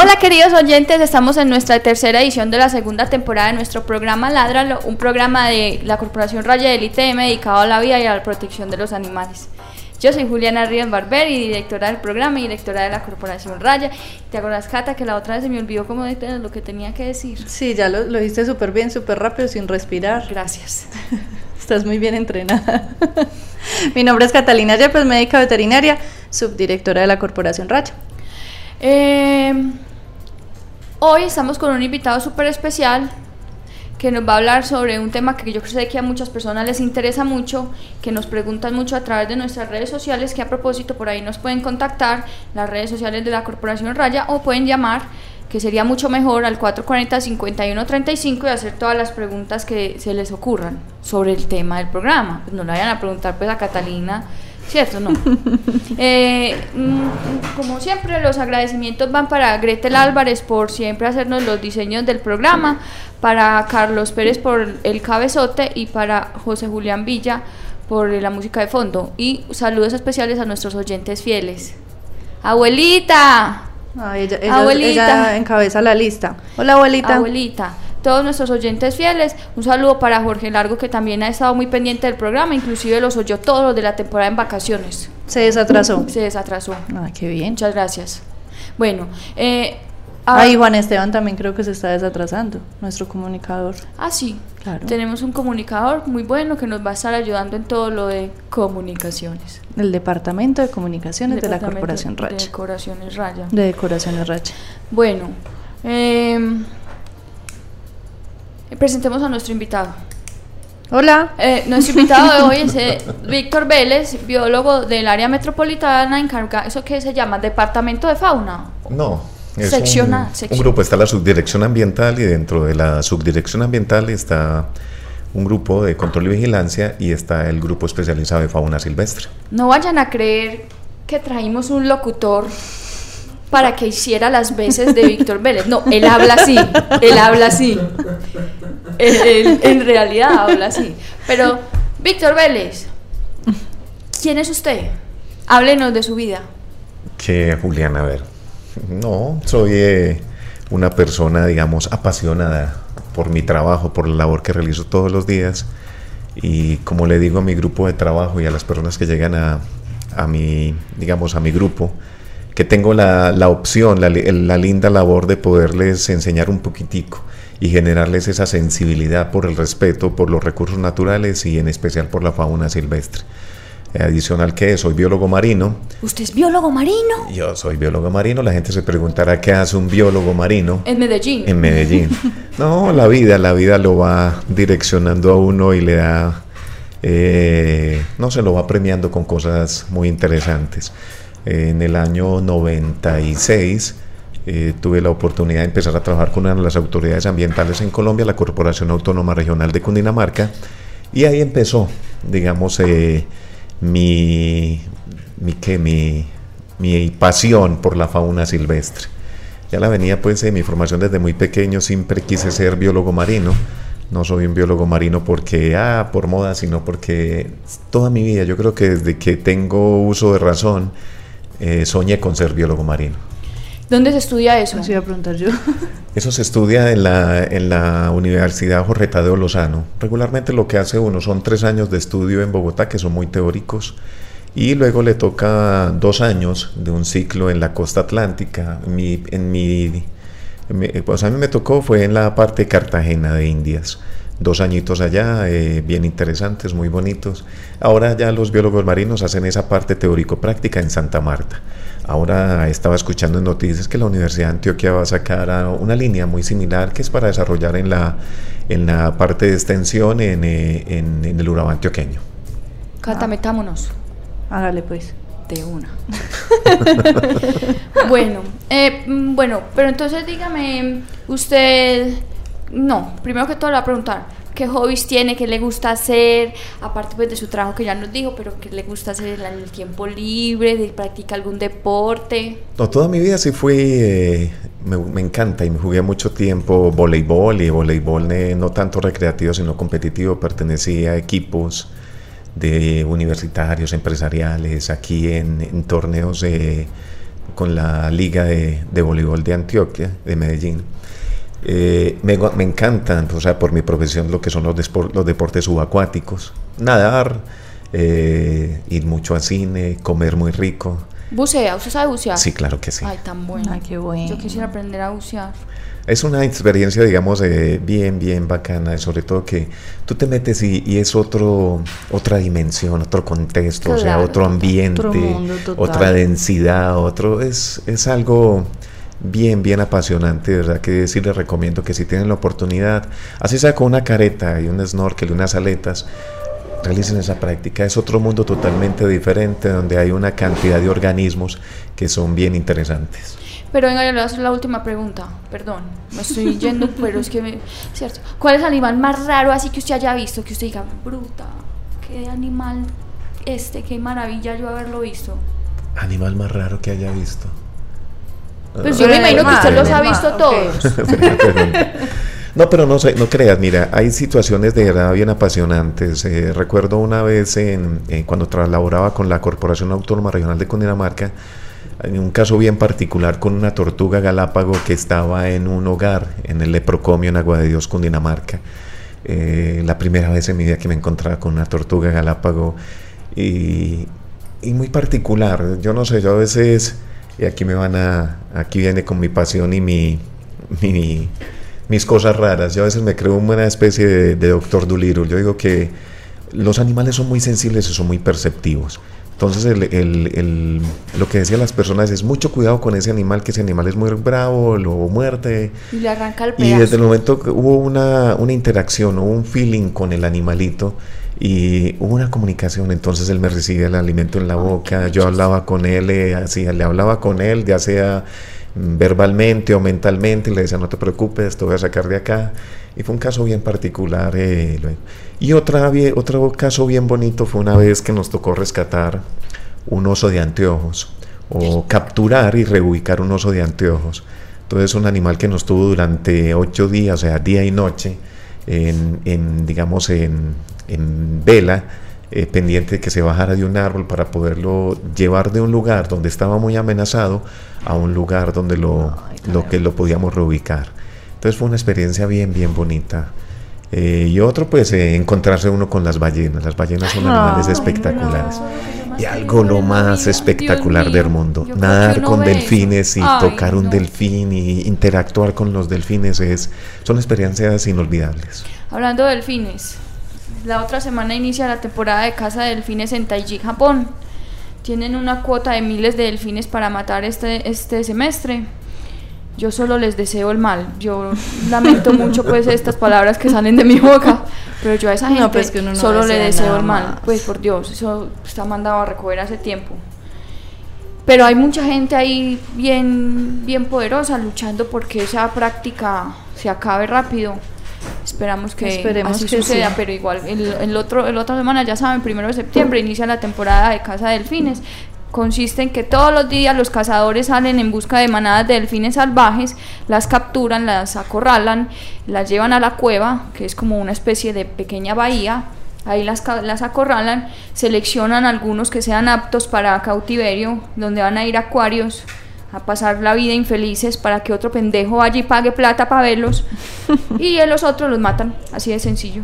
Hola queridos oyentes, estamos en nuestra tercera edición de la segunda temporada de nuestro programa Ládralo, un programa de la Corporación Raya del ITM dedicado a la vida y a la protección de los animales. Yo soy Juliana Ríos Barber y directora del programa y directora de la Corporación Raya. ¿Te acuerdas, Cata, que la otra vez se me olvidó cómo de lo que tenía que decir? Sí, ya lo, lo hiciste súper bien, súper rápido, sin respirar. Gracias. Estás muy bien entrenada. Mi nombre es Catalina Yepes, médica veterinaria, subdirectora de la Corporación Raya. Eh, hoy estamos con un invitado súper especial que nos va a hablar sobre un tema que yo sé que a muchas personas les interesa mucho, que nos preguntan mucho a través de nuestras redes sociales, que a propósito por ahí nos pueden contactar, las redes sociales de la Corporación Raya, o pueden llamar, que sería mucho mejor, al 440-5135 y hacer todas las preguntas que se les ocurran sobre el tema del programa. Pues no le vayan a preguntar pues a Catalina ¿Cierto? No. Eh, mm, como siempre, los agradecimientos van para Gretel Álvarez por siempre hacernos los diseños del programa, para Carlos Pérez por el cabezote y para José Julián Villa por la música de fondo. Y saludos especiales a nuestros oyentes fieles. ¡Abuelita! ella, ella encabeza la lista. Hola, abuelita. Abuelita todos nuestros oyentes fieles. Un saludo para Jorge Largo, que también ha estado muy pendiente del programa, inclusive los oyó todos los de la temporada en vacaciones. Se desatrasó. Se desatrasó. Ah, qué bien. Muchas gracias. Bueno, eh, Ahí Juan Esteban también creo que se está desatrasando, nuestro comunicador. Ah, sí. Claro. Tenemos un comunicador muy bueno que nos va a estar ayudando en todo lo de comunicaciones. El Departamento de Comunicaciones de la Corporación Raya. De Decoraciones Raya. De Decoraciones Raya. Bueno, eh, Presentemos a nuestro invitado. Hola. Eh, nuestro invitado de hoy es eh, Víctor Vélez, biólogo del área metropolitana encargado, ¿eso qué se llama? ¿Departamento de fauna? No. Es un, un, grupo, está la subdirección ambiental y dentro de la subdirección ambiental está un grupo de control y vigilancia y está el grupo especializado de fauna silvestre. No vayan a creer que traímos un locutor para que hiciera las veces de Víctor Vélez. No, él habla así, él habla así. Él, en realidad habla así. Pero, Víctor Vélez, ¿quién es usted? Háblenos de su vida. Que Julián, a ver. No, soy eh, una persona, digamos, apasionada por mi trabajo, por la labor que realizo todos los días. Y como le digo a mi grupo de trabajo y a las personas que llegan a, a mi, digamos, a mi grupo, que tengo la, la opción, la, la, linda labor de poderles enseñar un poquitico y generarles esa sensibilidad por el respeto por los recursos naturales y en especial por la fauna silvestre. Adicional que soy biólogo marino. ¿Usted es biólogo marino? Yo soy biólogo marino. La gente se preguntará qué hace un biólogo marino. En Medellín. En Medellín. No, la vida, la vida lo va direccionando a uno y le da, eh, no se lo va premiando con cosas muy interesantes en el año 96 eh, tuve la oportunidad de empezar a trabajar con una de las autoridades ambientales en Colombia, la Corporación Autónoma Regional de Cundinamarca, y ahí empezó, digamos, eh, mi, mi, mi, mi pasión por la fauna silvestre. Ya la venía pues en mi formación desde muy pequeño, siempre quise ser biólogo marino. No soy un biólogo marino porque, ah, por moda, sino porque toda mi vida, yo creo que desde que tengo uso de razón, eh, soñé con ser biólogo marino. ¿Dónde se estudia eso? iba a preguntar yo. Eso se estudia en la, en la Universidad Jorge Tadeo Lozano. Regularmente lo que hace uno son tres años de estudio en Bogotá, que son muy teóricos, y luego le toca dos años de un ciclo en la costa atlántica. Mi, en mi, pues a mí me tocó, fue en la parte de Cartagena de Indias dos añitos allá, eh, bien interesantes, muy bonitos. Ahora ya los biólogos marinos hacen esa parte teórico-práctica en Santa Marta. Ahora estaba escuchando en noticias que la Universidad de Antioquia va a sacar una línea muy similar que es para desarrollar en la, en la parte de extensión en, eh, en, el Urabá antioqueño. Cata, metámonos. Hágale pues. De una. bueno, eh, mm, bueno, pero entonces dígame, usted, no, primero que todo le voy a preguntar, ¿qué hobbies tiene, qué le gusta hacer, aparte pues de su trabajo que ya nos dijo, pero qué le gusta hacer en el tiempo libre, de practica algún deporte? No, toda mi vida sí fui, eh, me, encanta y me jugué mucho tiempo voleibol y voleibol eh, no tanto recreativo sino competitivo, pertenecía a equipos de universitarios, empresariales, aquí en, torneos de, con la Liga de, Voleibol de Antioquia, de Medellín. Eh, me, me, encantan, o sea, por mi profesión, lo que son los, los deportes subacuáticos. Nadar, eh, ir mucho al cine, comer muy rico. ¿Bucea? ¿Usted sabe bucear? Sí, claro que sí. Ay, tan bueno. Ay, qué bueno. Yo quisiera aprender a bucear. Es una experiencia, digamos, eh, bien, bien bacana, sobre todo que tú te metes y, y, es otro, otra dimensión, otro contexto, claro, o sea, otro ambiente, otro mundo, otra densidad, otro, es, es algo bien, bien apasionante, de verdad que sí les recomiendo que si tienen la oportunidad, así sea con una careta y un snorkel y unas aletas, realicen esa práctica. Es otro mundo totalmente diferente donde hay una cantidad de organismos que son bien interesantes. Pero venga, yo le voy a hacer la última pregunta. Perdón, me estoy yendo, pero es que, me, ¿cierto? ¿Cuál es el animal más raro así que usted haya visto? Que usted diga, bruta, qué animal este, qué maravilla yo haberlo visto. Animal más raro que haya visto. Pues yo me imagino que usted los ha visto todos. No, pero no, no creas, mira, hay situaciones de verdad bien apasionantes. Eh, recuerdo una vez en, en, cuando laboraba con la Corporación Autónoma Regional de Cundinamarca, en un caso bien particular con una tortuga galápago que estaba en un hogar, en el Leprocomio en Agua de Dios, Cundinamarca. Eh, la primera vez en mi vida que me encontraba con una tortuga galápago y, y muy particular. Yo no sé, yo a veces, y aquí me van a, aquí viene con mi pasión y mi, mi mis cosas raras. Yo a veces me creo una especie de, de doctor Dolittle. Yo digo que los animales son muy sensibles y son muy perceptivos. Entonces, el, el, el, lo que decían las personas es mucho cuidado con ese animal, que ese animal es muy bravo, lo muerde. Y le arranca el pedazo. Y desde el momento que hubo una, una interacción o un feeling con el animalito y hubo una comunicación, entonces él me recibía el alimento en la boca, yo hablaba con él, eh, así, le hablaba con él, ya sea verbalmente o mentalmente y le decía no te preocupes, te voy a sacar de acá. Y fue un caso bien particular. Eh, y otra, otro caso bien bonito fue una vez que nos tocó rescatar un oso de anteojos o capturar y reubicar un oso de anteojos. Entonces un animal que nos tuvo durante ocho días, o sea, día y noche, en, en digamos, en, en vela, eh, pendiente de que se bajara de un árbol para poderlo llevar de un lugar donde estaba muy amenazado a un lugar donde lo, Ay, lo que lo podíamos reubicar. Entonces fue una experiencia bien, bien bonita. Eh, y otro, pues, eh, encontrarse uno con las ballenas. Las ballenas son animales Ay, espectaculares. No, y algo lo más espectacular del mundo. Nadar con delfines y Ay, tocar un no. delfín y interactuar con los delfines es, son experiencias inolvidables. Hablando de delfines, la otra semana inicia la temporada de caza de delfines en Taiji, Japón. Tienen una cuota de miles de delfines para matar este, este semestre. Yo solo les deseo el mal. Yo lamento mucho pues estas palabras que salen de mi boca, pero yo a esa gente no, pues no solo le deseo el mal. Más. Pues por Dios, eso está mandado a recoger hace tiempo. Pero hay mucha gente ahí bien, bien poderosa luchando porque esa práctica se acabe rápido. Esperamos que Esperemos así que suceda, sí. pero igual el, el otro el otra semana ya saben, primero de septiembre inicia la temporada de caza de delfines. Consiste en que todos los días los cazadores salen en busca de manadas de delfines salvajes, las capturan, las acorralan, las llevan a la cueva, que es como una especie de pequeña bahía, ahí las, las acorralan, seleccionan algunos que sean aptos para cautiverio, donde van a ir acuarios a pasar la vida infelices para que otro pendejo vaya y pague plata para verlos y los otros los matan, así de sencillo.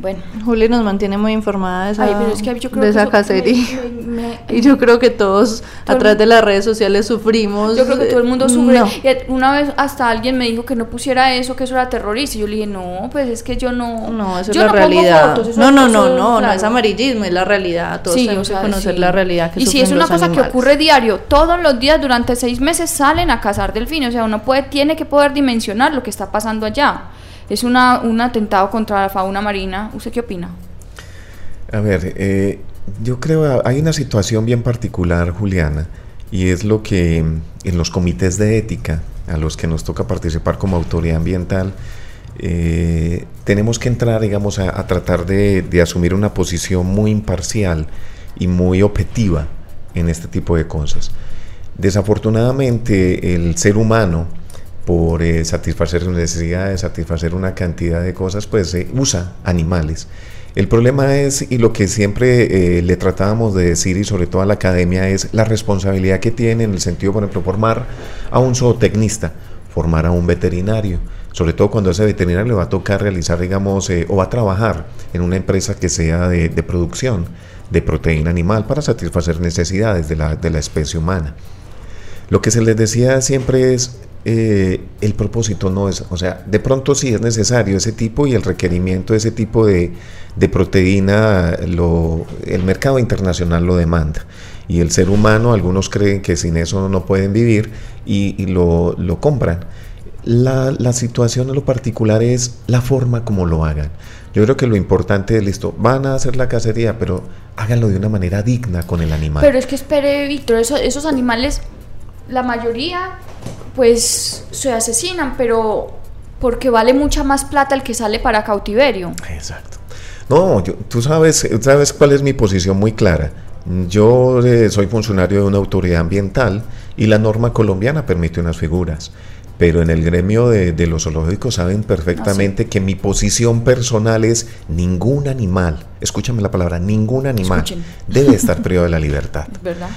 Bueno. Juli nos mantiene muy informada de esa, Ay, pero es que yo creo de esa que cacería. me- me- y yo creo que todos a través de las redes sociales sufrimos. Yo creo que todo el mundo sufre. no. Y una vez hasta alguien me dijo que no pusiera eso, que eso era terrorista. Y yo le dije, no, pues es que yo no. No, eso yo es la no realidad. fotos, no, no, no, no, no es amarillismo, es la realidad. Todos Sí, tenemos o sea, que conocer sí. la realidad que Y si es una cosa animales. que ocurre diario, todos los días durante seis meses salen a cazar delfines. O sea, uno puede, tiene que poder dimensionar lo que está pasando allá. Es una, un atentado contra la fauna marina. ¿Usted qué opina? A ver, eh, yo creo hay una situación bien particular, Juliana, y es lo que en los comités de ética a los que nos toca participar como autoridad ambiental, eh, tenemos que entrar, digamos, a, tratar de, asumir una posición muy imparcial y muy objetiva en este tipo de cosas. Desafortunadamente, el ser humano, por eh, satisfacer sus necesidades, satisfacer una cantidad de cosas, pues usa animales. El problema es, y lo que siempre eh, le tratábamos de decir, y sobre todo a la academia, es la responsabilidad que tiene en el sentido, por ejemplo, formar a un zootecnista, formar a un veterinario, sobre todo cuando ese veterinario le va a tocar realizar, digamos, eh, o va a trabajar en una empresa que sea de, producción de proteína animal para satisfacer necesidades de la, de la especie humana. Lo que se les decía siempre es, eh, el propósito no es, o sea, de pronto sí es necesario ese tipo y el requerimiento de ese tipo de, de proteína, lo, el mercado internacional lo demanda. Y el ser humano, algunos creen que sin eso no pueden vivir y, lo, lo, compran. La, la, situación en lo particular es la forma como lo hagan. Yo creo que lo importante es, listo, van a hacer la cacería, pero háganlo de una manera digna con el animal. Pero es que espere, Víctor, esos animales, la mayoría, pues se asesinan, pero porque vale mucha más plata el que sale para cautiverio. Exacto. No, tú sabes, sabes cuál es mi posición muy clara. Yo eh, soy funcionario de una autoridad ambiental y la norma colombiana permite unas figuras. Pero en el gremio de, los zoológicos saben perfectamente ah, que mi posición personal es ningún animal, escúchame la palabra, ningún animal debe estar privado de la libertad. ¿Verdad?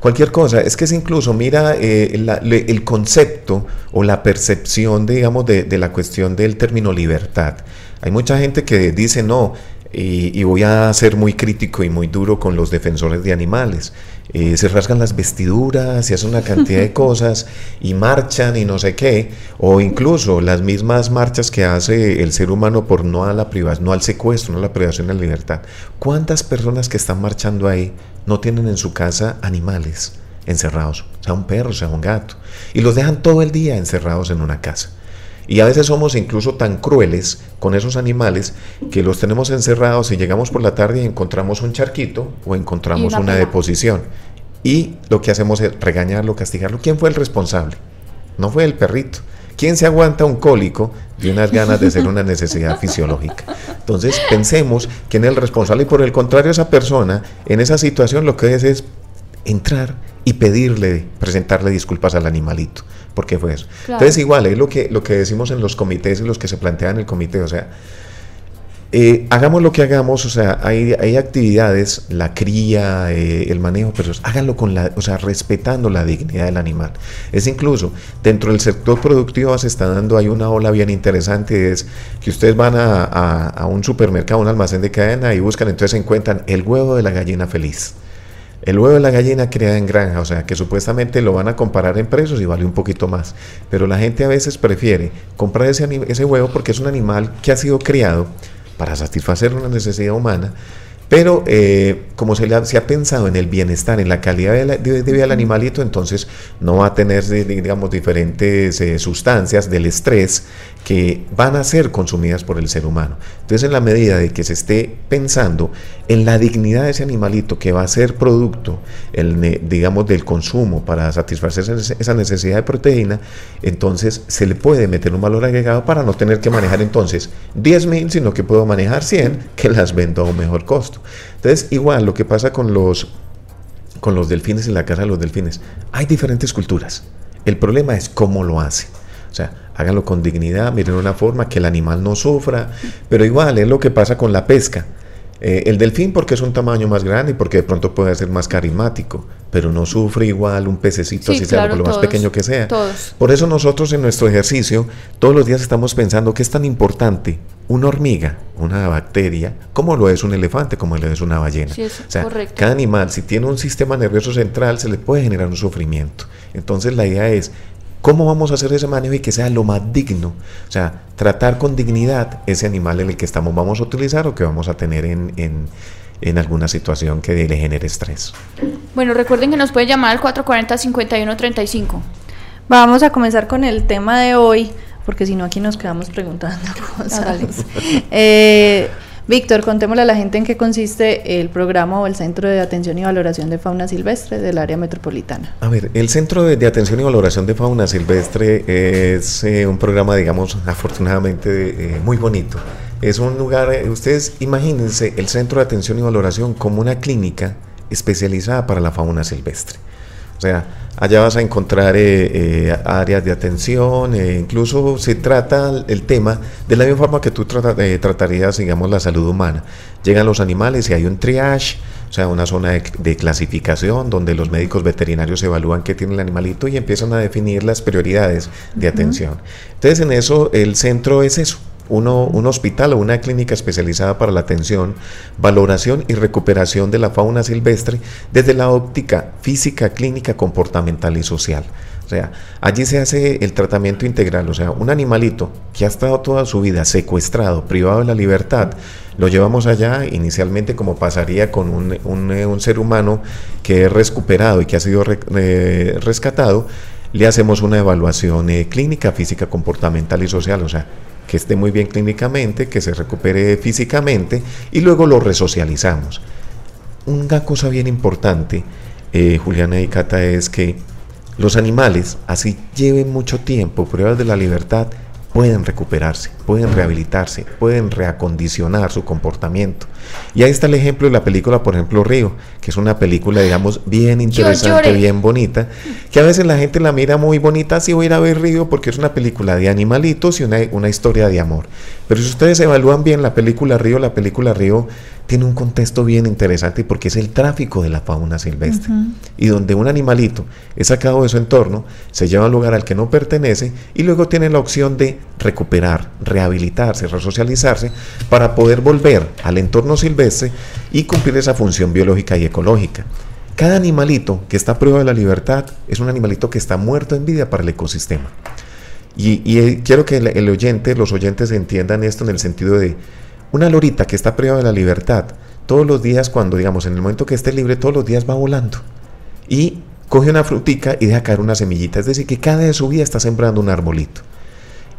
Cualquier cosa, es que es incluso, mira, eh, el concepto o la percepción, digamos, de la cuestión del término libertad. Hay mucha gente que dice no, y, voy a ser muy crítico y muy duro con los defensores de animales. Eh, se rasgan las vestiduras y hacen una cantidad de cosas y marchan y no sé qué, o incluso las mismas marchas que hace el ser humano por no a la privación, no al secuestro, no a la privación de la libertad. ¿Cuántas personas que están marchando ahí no tienen en su casa animales encerrados, sea un perro, sea un gato, y los dejan todo el día encerrados en una casa? Y a veces somos incluso tan crueles con esos animales que los tenemos encerrados y llegamos por la tarde y encontramos un charquito o encontramos una, deposición. Y lo que hacemos es regañarlo, castigarlo. ¿Quién fue el responsable? No fue el perrito. ¿Quién se aguanta un cólico de unas ganas de ser una necesidad fisiológica? Entonces pensemos quién es el responsable y por el contrario esa persona en esa situación lo que hace es entrar y pedirle, presentarle disculpas al animalito. ¿Por qué fue eso? Entonces, igual, es lo que, lo que decimos en los comités y los que se plantean en el comité, o sea, eh, hagamos lo que hagamos, o sea, hay, hay actividades, la cría, eh, el manejo, pero háganlo con la, o sea, respetando la dignidad del animal. Es incluso, dentro del sector productivo se está dando, hay una ola bien interesante, es que ustedes van a, a un supermercado, un almacén de cadena y buscan, entonces encuentran el huevo de la gallina feliz. El huevo de la gallina criada en granja, o sea que supuestamente lo van a comparar en precios y vale un poquito más. Pero la gente a veces prefiere comprar ese, ese huevo porque es un animal que ha sido criado para satisfacer una necesidad humana pero eh, como se, le se, ha pensado en el bienestar, en la calidad de, vida del animalito, entonces no va a tener, digamos, diferentes eh, sustancias del estrés que van a ser consumidas por el ser humano. Entonces, en la medida de que se esté pensando en la dignidad de ese animalito que va a ser producto, el, digamos, del consumo para satisfacer esa necesidad de proteína, entonces se le puede meter un valor agregado para no tener que manejar entonces 10 mil, sino que puedo manejar 100 que las vendo a un mejor costo. Entonces, igual lo que pasa con los, con los delfines en la casa de los delfines, hay diferentes culturas. El problema es cómo lo hacen. O sea, háganlo con dignidad, miren una forma que el animal no sufra, pero igual es lo que pasa con la pesca. Eh, el delfín porque es un tamaño más grande y porque de pronto puede ser más carismático, pero no sufre igual un pececito, así sea por lo más pequeño que sea. Por eso nosotros en nuestro ejercicio todos los días estamos pensando que es tan importante una hormiga, una bacteria, como lo es un elefante, como lo es una ballena. o sea, cada animal, si tiene un sistema nervioso central, se le puede generar un sufrimiento. Entonces la idea es ¿Cómo vamos a hacer ese manejo y que sea lo más digno? O sea, tratar con dignidad ese animal en el que estamos vamos a utilizar o que vamos a tener en, en, alguna situación que le genere estrés. Bueno, recuerden que nos pueden llamar al 440-5135. Vamos a comenzar con el tema de hoy, porque si no aquí nos quedamos preguntando cosas. Eh, Víctor, contémosle a la gente en qué consiste el programa o el Centro de Atención y Valoración de Fauna Silvestre del área metropolitana. A ver, el Centro de, Atención y Valoración de Fauna Silvestre es eh, un programa, digamos, afortunadamente eh, muy bonito. Es un lugar, eh, ustedes imagínense el Centro de Atención y Valoración como una clínica especializada para la fauna silvestre. O sea, allá vas a encontrar eh, eh, áreas de atención, eh, incluso se trata el tema de la misma forma que tú tratarías, digamos, la salud humana. Llegan los animales y hay un triage, o sea, una zona de, clasificación donde los médicos veterinarios evalúan qué tiene el animalito y empiezan a definir las prioridades de atención. Entonces, en eso, el centro es eso, un hospital o una clínica especializada para la atención, valoración y recuperación de la fauna silvestre desde la óptica física, clínica, comportamental y social. O sea, allí se hace el tratamiento integral. O sea, un animalito que ha estado toda su vida secuestrado, privado de la libertad, lo llevamos allá inicialmente como pasaría con un, un, ser humano que es recuperado y que ha sido eh, rescatado. Le hacemos una evaluación eh, clínica, física, comportamental y social. O sea, que esté muy bien clínicamente, que se recupere físicamente y luego lo resocializamos. Una cosa bien importante, eh, Juliana y Cata, es que los animales, así lleven mucho tiempo pruebas de la libertad, pueden recuperarse, pueden rehabilitarse, pueden reacondicionar su comportamiento. Y ahí está el ejemplo de la película, por ejemplo, Río, que es una película, digamos, bien interesante, bien bonita, que a veces la gente la mira muy bonita, si voy a ir a ver Río, porque es una película de animalitos y una, una historia de amor. Pero si ustedes evalúan bien la película Río, la película Río tiene un contexto bien interesante porque es el tráfico de la fauna silvestre. Y donde un animalito es sacado de su entorno, se lleva a un lugar al que no pertenece y luego tiene la opción de recuperar, rehabilitarse, resocializarse para poder volver al entorno silvestre y cumplir esa función biológica y ecológica. Cada animalito que está a prueba de la libertad es un animalito que está muerto en vida para el ecosistema. Y, eh, quiero que el oyente, los oyentes entiendan esto en el sentido de una lorita que está privada de la libertad, todos los días, cuando digamos, en el momento que esté libre, todos los días va volando. Y coge una frutica y deja caer una semillita. Es decir, que cada de su vida está sembrando un arbolito.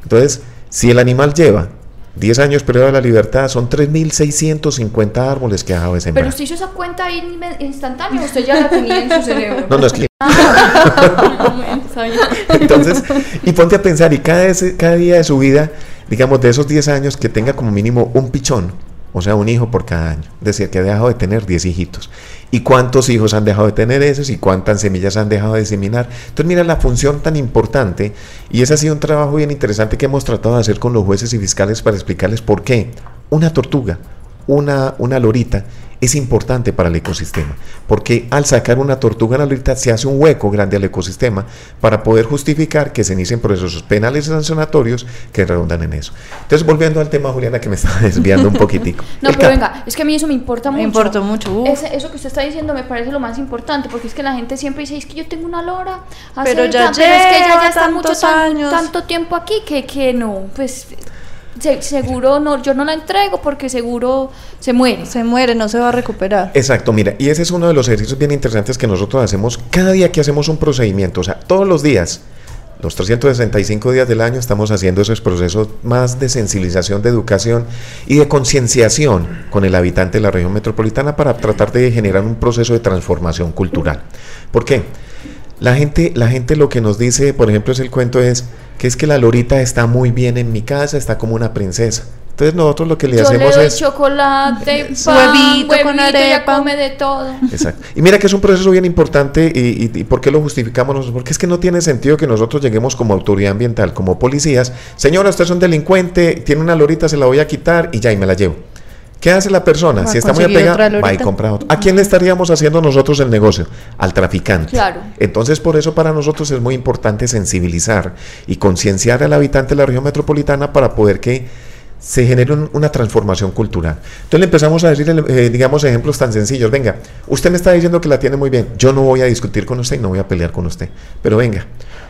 Entonces, si el animal lleva 10 años privado de la libertad, son 3.650 árboles que ha dejado de sembrar. Pero usted hizo esa cuenta ahí instantánea, usted ya la tenía en su cerebro. No, no es que... Entonces, y ponte a pensar, y cada, cada día de su vida digamos, de esos 10 años, que tenga como mínimo un pichón, o sea, un hijo por cada año. Es decir, que ha dejado de tener 10 hijitos. ¿Y cuántos hijos han dejado de tener esos? ¿Y cuántas semillas han dejado de diseminar? Entonces, mira la función tan importante. Y ese ha sido un trabajo bien interesante que hemos tratado de hacer con los jueces y fiscales para explicarles por qué una tortuga, una, una lorita, es importante para el ecosistema, porque al sacar una tortuga en la lorita se hace un hueco grande al ecosistema para poder justificar que se inicien procesos penales y sancionatorios que redundan en eso. Entonces, volviendo al tema, Juliana, que me está desviando un poquitico. no, pero venga, es que a mí eso me importa mucho. Me importa mucho. eso que usted está diciendo me parece lo más importante, porque es que la gente siempre dice, es que yo tengo una lora, pero ya, pero es que ella ya está muchos años. tanto tiempo aquí que, que no, pues seguro no, yo no la entrego porque seguro se muere. Se muere, no se va a recuperar. Exacto, mira, y ese es uno de los ejercicios bien interesantes que nosotros hacemos cada día que hacemos un procedimiento, o sea, todos los días. Los 365 días del año estamos haciendo esos procesos más de sensibilización, de educación y de concienciación con el habitante de la región metropolitana para tratar de generar un proceso de transformación cultural. ¿Por qué? La gente, la gente lo que nos dice, por ejemplo, es el cuento es, que es que la lorita está muy bien en mi casa, está como una princesa. Entonces nosotros lo que le hacemos le es chocolate, pan, huevito, con arepa, come de todo. Exacto. Y mira que es un proceso bien importante y, y, ¿por qué lo justificamos nosotros? Porque es que no tiene sentido que nosotros lleguemos como autoridad ambiental, como policías, señora, usted es un delincuente, tiene una lorita, se la voy a quitar y ya y me la llevo. ¿Qué hace la persona? si está muy apegada, va y compra otro. ¿A quién le estaríamos haciendo nosotros el negocio? Al traficante. Claro. Entonces, por eso para nosotros es muy importante sensibilizar y concienciar al habitante de la región metropolitana para poder que se genere una transformación cultural. Entonces le empezamos a decir, eh, digamos, ejemplos tan sencillos. Venga, usted me está diciendo que la tiene muy bien. Yo no voy a discutir con usted y no voy a pelear con usted. Pero venga,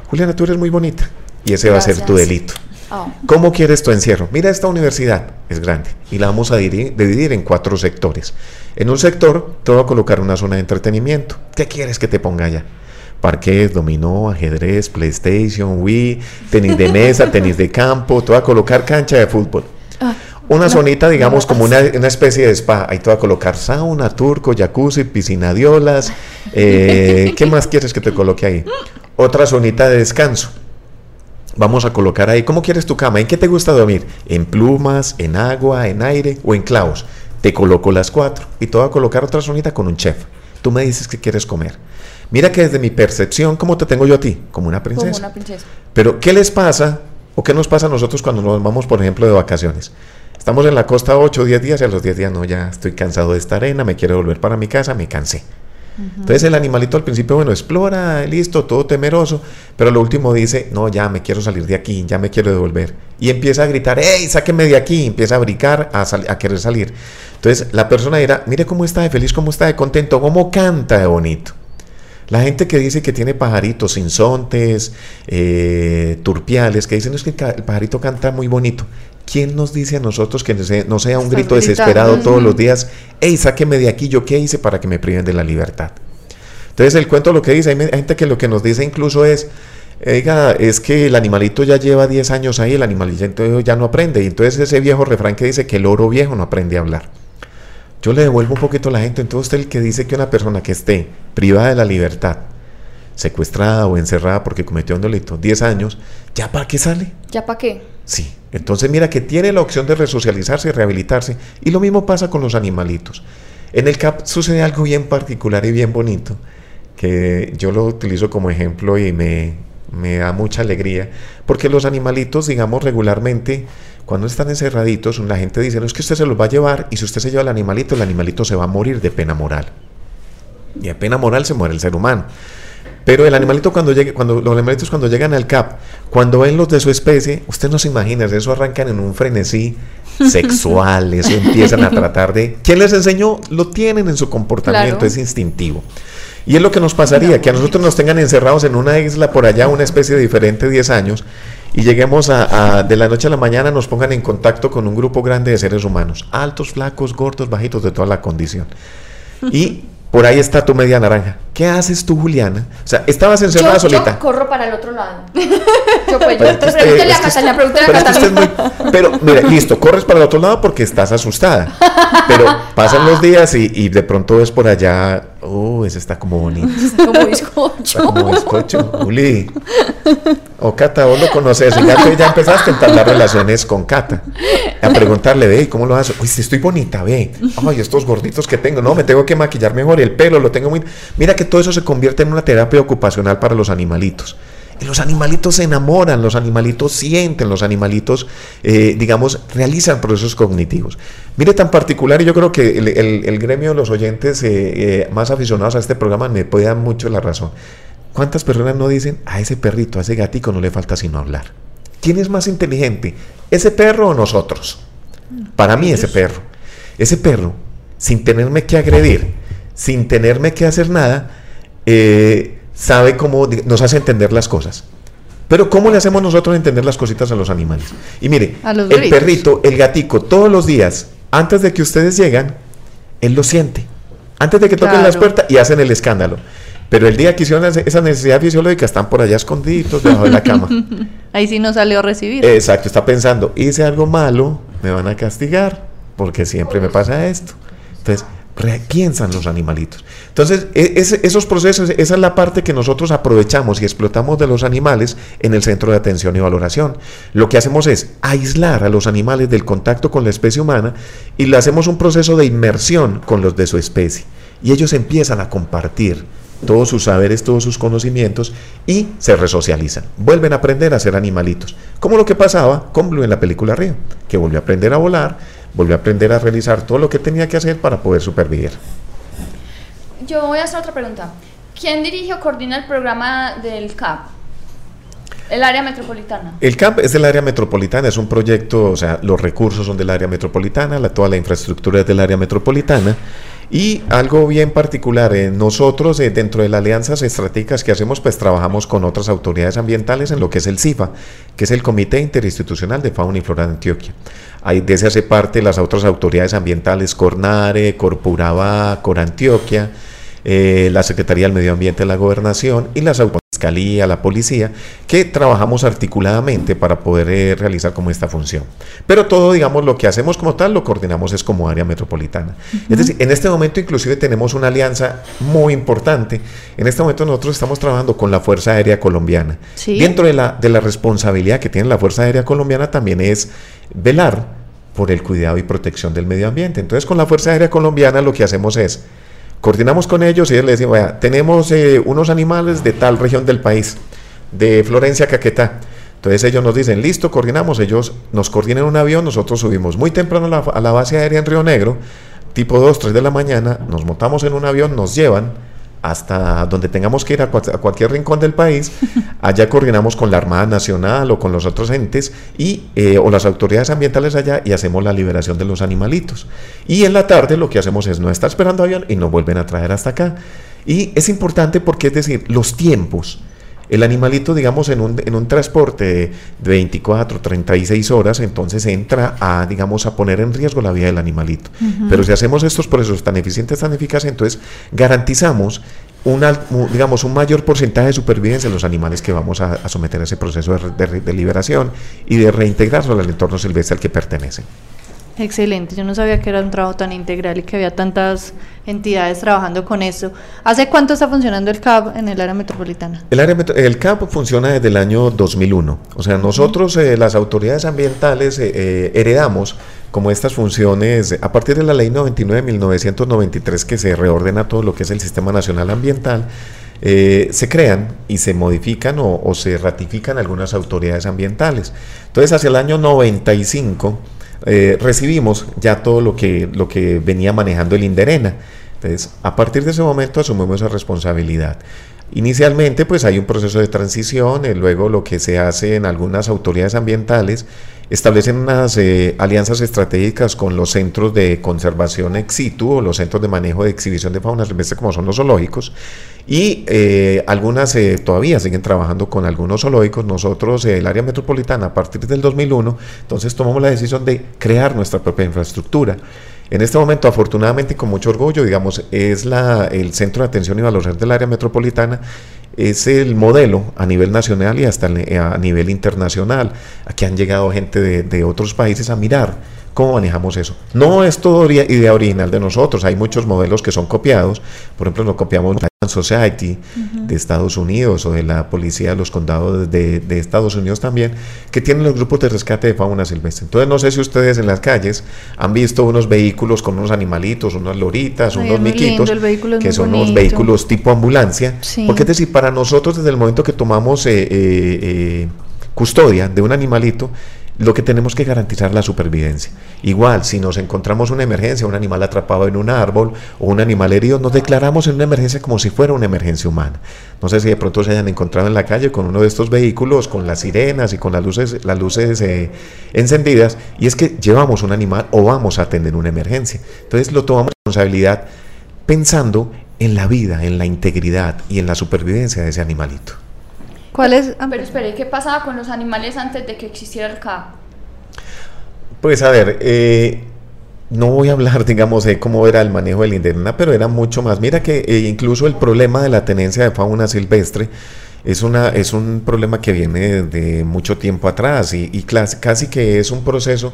Juliana, tú eres muy bonita. Y ese va a ser tu delito. Oh. ¿Cómo quieres tu encierro? Mira, esta universidad es grande y la vamos a dividir, en cuatro sectores. En un sector te voy a colocar una zona de entretenimiento. ¿Qué quieres que te ponga allá? Parques, dominó, ajedrez, PlayStation, Wii, tenis de mesa, tenis de campo, te voy a colocar cancha de fútbol. Ah. una zonita, digamos, como una, una, especie de spa. Ahí te va a colocar sauna, turco, jacuzzi, piscina de olas. Eh, ¿Qué más quieres que te coloque ahí? Otra zonita de descanso. Vamos a colocar ahí, ¿cómo quieres tu cama? ¿En qué te gusta dormir? ¿En plumas, en agua, en aire o en clavos? Te coloco las cuatro y te voy a colocar otra zonita con un chef. Tú me dices qué quieres comer. Mira que desde mi percepción, ¿cómo te tengo yo a ti? Como una princesa. Como una princesa. Pero, ¿qué les pasa o qué nos pasa a nosotros cuando nos vamos, por ejemplo, de vacaciones? Estamos en la costa 8 o 10 días y a los 10 días no, ya estoy cansado de esta arena, me quiero volver para mi casa, me cansé. Entonces el animalito al principio, bueno, explora, listo, todo temeroso, pero lo último dice, no, ya me quiero salir de aquí, ya me quiero devolver. Y empieza a gritar, ¡Ey, sáqueme de aquí! empieza a brincar, a, a, querer salir. Entonces la persona dirá, mire cómo está de feliz, cómo está de contento, cómo canta de bonito. La gente que dice que tiene pajaritos, sinsontes, eh, turpiales, que dicen es que el pajarito canta muy bonito. ¿Quién nos dice a nosotros que no sea un grito desesperado todos los días? ¡Ey, sáqueme de aquí! ¿Yo qué hice para que me priven de la libertad? Entonces el cuento lo que dice, hay gente que lo que nos dice incluso es, Oiga, es que el animalito ya lleva 10 años ahí, el animalito ya no aprende. Y entonces ese viejo refrán que dice que el oro viejo no aprende a hablar. Yo le devuelvo un poquito a la gente. Entonces usted el que dice que una persona que esté privada de la libertad, secuestrada o encerrada porque cometió un delito, 10 años, ¿ya para qué sale? ¿Ya para qué? Sí. Entonces mira que tiene la opción de resocializarse y rehabilitarse. Y lo mismo pasa con los animalitos. En el CAP sucede algo bien particular y bien bonito, que yo lo utilizo como ejemplo y me, me da mucha alegría, porque los animalitos, digamos, regularmente, cuando están encerraditos, la gente dice, no es que usted se los va a llevar, y si usted se lleva al animalito, el animalito se va a morir de pena moral. Y de pena moral se muere el ser humano. Pero el animalito cuando llegue, cuando los animalitos cuando llegan al CAP, cuando ven los de su especie, usted no se imagina, eso arrancan en un frenesí sexual, eso empiezan a tratar de... ¿Quién les enseñó? Lo tienen en su comportamiento, Claro. es instintivo. Y es lo que nos pasaría, que a nosotros nos tengan encerrados en una isla por allá, una especie diferente, 10 años, y lleguemos a, a- de la noche a la mañana, nos pongan en contacto con un grupo grande de seres humanos, altos, flacos, gordos, bajitos, de toda la condición. Y por ahí está tu media naranja. ¿Qué haces tú, Juliana? O sea, estabas encerrada Yo, yo solita. corro para el otro lado. Yo pues, Pero yo, que usted- pregúntele es a Catalina, pregúntele a pero Catalina. muy- mire, listo, corres para el otro lado porque estás asustada. Pero pasan los días y, y de pronto ves por allá, oh, ese está como bonito. Como bizcocho. Está como bizcocho. Uli. O Cata, vos lo conoces. Ya, tú ya empezaste a entablar relaciones con Cata. A preguntarle, ve, ¿cómo lo haces? Uy, estoy bonita, ve. Ay, estos gorditos que tengo. No, me tengo que maquillar mejor. El pelo lo tengo muy. Mira que todo eso se convierte en una terapia ocupacional para los animalitos. Y los animalitos se enamoran, los animalitos sienten, los animalitos, eh, digamos, realizan procesos cognitivos. Mire, tan particular, y yo creo que el, el- el gremio de los oyentes eh, eh, más aficionados a este programa me puede dar mucho la razón. ¿Cuántas personas no dicen a ese perrito, a ese gatico no le falta sino hablar? ¿Quién es más inteligente? ¿Ese perro o nosotros? Para mí ese perro. Ese perro, sin tenerme que agredir, sin tenerme que hacer nada, eh, sabe cómo nos hace entender las cosas. Pero ¿cómo le hacemos nosotros entender las cositas a los animales? Y mire, el perrito, el gatico, todos los días, antes de que ustedes llegan, él lo siente. Antes de que toquen las Claro. puertas y hacen el escándalo. Pero el día que hicieron esa necesidad fisiológica, están por allá escondiditos debajo de la cama. Ahí sí no salió a recibir. Exacto, está pensando, hice algo malo, me van a castigar, porque siempre me pasa esto. Entonces, piensan los animalitos. Entonces, e- ese- esos procesos, esa es la parte que nosotros aprovechamos y explotamos de los animales en el centro de atención y valoración. Lo que hacemos es aislar a los animales del contacto con la especie humana y le hacemos un proceso de inmersión con los de su especie. Y ellos empiezan a compartir todos sus saberes, todos sus conocimientos y se resocializan. Vuelven a aprender a ser animalitos. Como lo que pasaba con Blue en la película Río, que volvió a aprender a volar, volvió a aprender a realizar todo lo que tenía que hacer para poder supervivir. Yo voy a hacer otra pregunta. ¿Quién dirige o coordina el programa del CAP? El área metropolitana. El CAMP es del área metropolitana, es un proyecto, o sea, los recursos son del área metropolitana, la, toda la infraestructura es del área metropolitana. Y algo bien particular, eh, nosotros eh, dentro de las alianzas estratégicas que hacemos, pues trabajamos con otras autoridades ambientales en lo que es el CIFA, que es el Comité Interinstitucional de Fauna y Flora de Antioquia. Ahí de ese hace parte las otras autoridades ambientales, Cornare, Corpuraba, Corantioquia, eh, la Secretaría del Medio Ambiente de la Gobernación y las autoridades fiscalía, la policía, que trabajamos articuladamente para poder eh, realizar como esta función. Pero todo, digamos, lo que hacemos como tal, lo coordinamos es como área metropolitana. Es decir, en este momento inclusive tenemos una alianza muy importante. En este momento nosotros estamos trabajando con la Fuerza Aérea Colombiana. Dentro de la, de la responsabilidad que tiene la Fuerza Aérea Colombiana también es velar por el cuidado y protección del medio ambiente. Entonces, con la Fuerza Aérea Colombiana lo que hacemos es, coordinamos con ellos y ellos les decimos, tenemos eh, unos animales de tal región del país, de Florencia, Caquetá. Entonces ellos nos dicen, listo, coordinamos, ellos nos coordinan un avión, nosotros subimos muy temprano a la, a la base aérea en Río Negro, tipo 2, 3 de la mañana, nos montamos en un avión, nos llevan, hasta donde tengamos que ir a, cualquier rincón del país, allá coordinamos con la Armada Nacional o con los otros entes y, eh, o las autoridades ambientales allá y hacemos la liberación de los animalitos. Y en la tarde lo que hacemos es no estar esperando avión y nos vuelven a traer hasta acá. Y es importante porque es decir, los tiempos el animalito, digamos, en un, en un transporte de 24, 36 horas, entonces entra a, digamos, a poner en riesgo la vida del animalito. Pero si hacemos estos procesos tan eficientes, tan eficaces, entonces garantizamos un, digamos, un mayor porcentaje de supervivencia en los animales que vamos a, someter a ese proceso de, de, liberación y de reintegrarse al entorno silvestre al que pertenecen. Excelente, yo no sabía que era un trabajo tan integral y que había tantas entidades trabajando con eso. ¿Hace cuánto está funcionando el CAP en el área metropolitana? El, área el CAP funciona desde el año 2001. O sea, nosotros, eh, las autoridades ambientales, eh, eh, heredamos como estas funciones a partir de la ley 99 de 1993 que se reordena todo lo que es el Sistema Nacional Ambiental. se crean y se modifican o, o se ratifican algunas autoridades ambientales. Entonces, hacia el año 95 eh, recibimos ya todo lo que, lo que venía manejando el Inderena. Entonces, a partir de ese momento asumimos esa responsabilidad. Inicialmente, pues hay un proceso de transición, y luego lo que se hace en algunas autoridades ambientales establecen unas eh, alianzas estratégicas con los centros de conservación ex situ o los centros de manejo de exhibición de fauna silvestre como son los zoológicos y eh, algunas eh, todavía siguen trabajando con algunos zoológicos. Nosotros, el área metropolitana, a partir del 2001, entonces tomamos la decisión de crear nuestra propia infraestructura. En este momento, afortunadamente, con mucho orgullo, digamos, es la, el centro de atención y valoración del área metropolitana es el modelo a nivel nacional y hasta a nivel internacional. Aquí han llegado gente de, de otros países a mirar ¿Cómo manejamos eso? No es todo idea original de nosotros, hay muchos modelos que son copiados, por ejemplo, lo copiamos de Society de Estados Unidos o de la Policía de los Condados de, Estados Unidos también, que tienen los grupos de rescate de fauna silvestre. Entonces, no sé si ustedes en las calles han visto unos vehículos con unos animalitos, unas loritas, unos miquitos, que son unos vehículos tipo ambulancia, porque es decir, para nosotros desde el momento que tomamos eh, eh, eh, custodia de un animalito, lo que tenemos que garantizar la supervivencia. Igual, si nos encontramos una emergencia, un animal atrapado en un árbol o un animal herido, nos declaramos en una emergencia como si fuera una emergencia humana. No sé si de pronto se hayan encontrado en la calle con uno de estos vehículos, con las sirenas y con las luces, las luces eh, encendidas, y es que llevamos un animal o vamos a atender una emergencia. Entonces lo tomamos responsabilidad pensando en la vida, en la integridad y en la supervivencia de ese animalito. ¿Cuál es? Ah, pero espere, ¿qué pasaba con los animales antes de que existiera el CAP? Pues a ver, eh, no voy a hablar, digamos, de cómo era el manejo del indígena, pero era mucho más. Mira que eh, incluso el problema de la tenencia de fauna silvestre es, una, es un problema que viene de mucho tiempo atrás y, casi que es un proceso.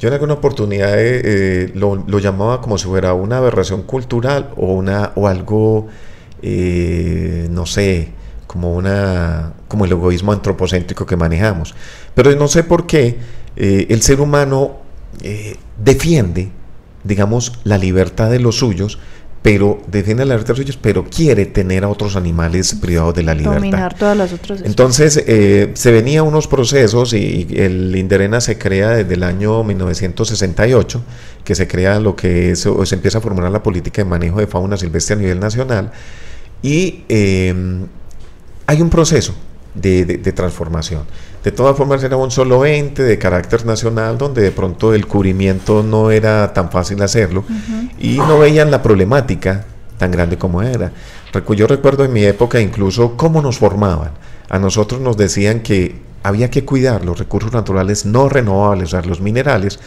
Yo en alguna oportunidad eh, lo, lo, llamaba como si fuera una aberración cultural o, una, o algo, no sé, como, una, como el egoísmo antropocéntrico que manejamos. Pero no sé por qué eh, el ser humano eh, defiende, digamos, la libertad de los suyos, pero defiende la libertad de los suyos, pero quiere tener a otros animales privados de la libertad. Dominar todas las otras Entonces, eh, se venían unos procesos y el Inderena se crea desde el año 1968, que se crea lo que es, o se empieza a formular la política de manejo de fauna silvestre a nivel nacional, y hay un proceso de, transformación. De todas formas era un solo ente de carácter nacional donde de pronto el cubrimiento no era tan fácil hacerlo y no veían la problemática tan grande como era. Yo recuerdo en mi época incluso cómo nos formaban. A nosotros nos decían que había que cuidar los recursos naturales no renovables, o sea, los minerales,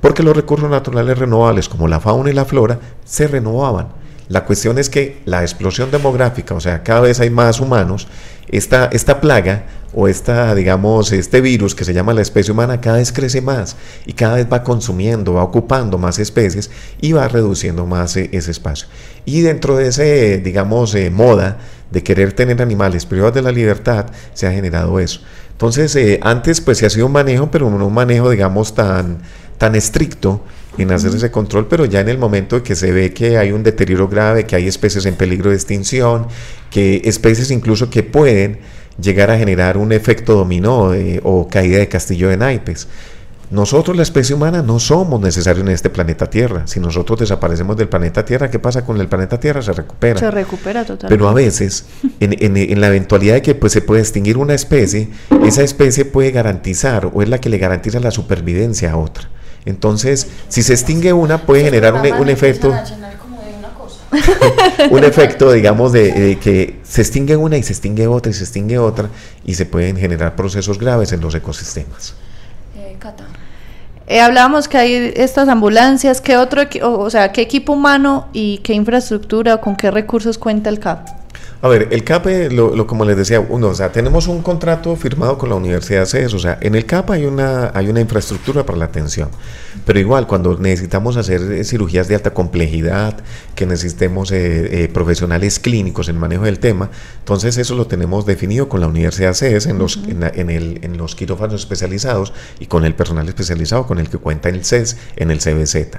porque los recursos naturales renovables como la fauna y la flora se renovaban La cuestión es que la explosión demográfica, o sea, cada vez hay más humanos, esta, esta plaga o esta, digamos, este virus que se llama la especie humana cada vez crece más y cada vez va consumiendo, va ocupando más especies y va reduciendo más eh, ese espacio. Y dentro de ese, digamos, eh, moda de querer tener animales privados de la libertad, se ha generado eso. Entonces, eh, antes pues se ha sido un manejo, pero no un manejo, digamos, tan, tan estricto en hacer ese control, pero ya en el momento de que se ve que hay un deterioro grave, que hay especies en peligro de extinción, que especies incluso que pueden llegar a generar un efecto dominó eh, o caída de castillo de naipes. Nosotros, la especie humana, no somos necesarios en este planeta Tierra. Si nosotros desaparecemos del planeta Tierra, ¿qué pasa con el planeta Tierra? Se recupera. Se recupera totalmente. Pero a veces, en, en, la eventualidad de que pues, se puede extinguir una especie, esa especie puede garantizar o es la que le garantiza la supervivencia a otra. Entonces, si se extingue una, puede generar un, un efecto un efecto, digamos, de, que se extingue una y se extingue otra y se extingue otra y se pueden generar procesos graves en los ecosistemas. Eh, eh hablábamos que hay estas ambulancias, ¿qué otro, o sea, qué equipo humano y qué infraestructura o con qué recursos cuenta el CAP? A ver, el CAP, lo, como les decía, uno, o sea, tenemos un contrato firmado con la Universidad de CES, o sea, en el CAP hay una, hay una infraestructura para la atención, pero igual cuando necesitamos hacer eh, cirugías de alta complejidad, que necesitemos eh, eh, profesionales clínicos en manejo del tema, entonces eso lo tenemos definido con la Universidad de CES en los, en, el, en los quirófanos especializados y con el personal especializado con el que cuenta el CES en el CBZ.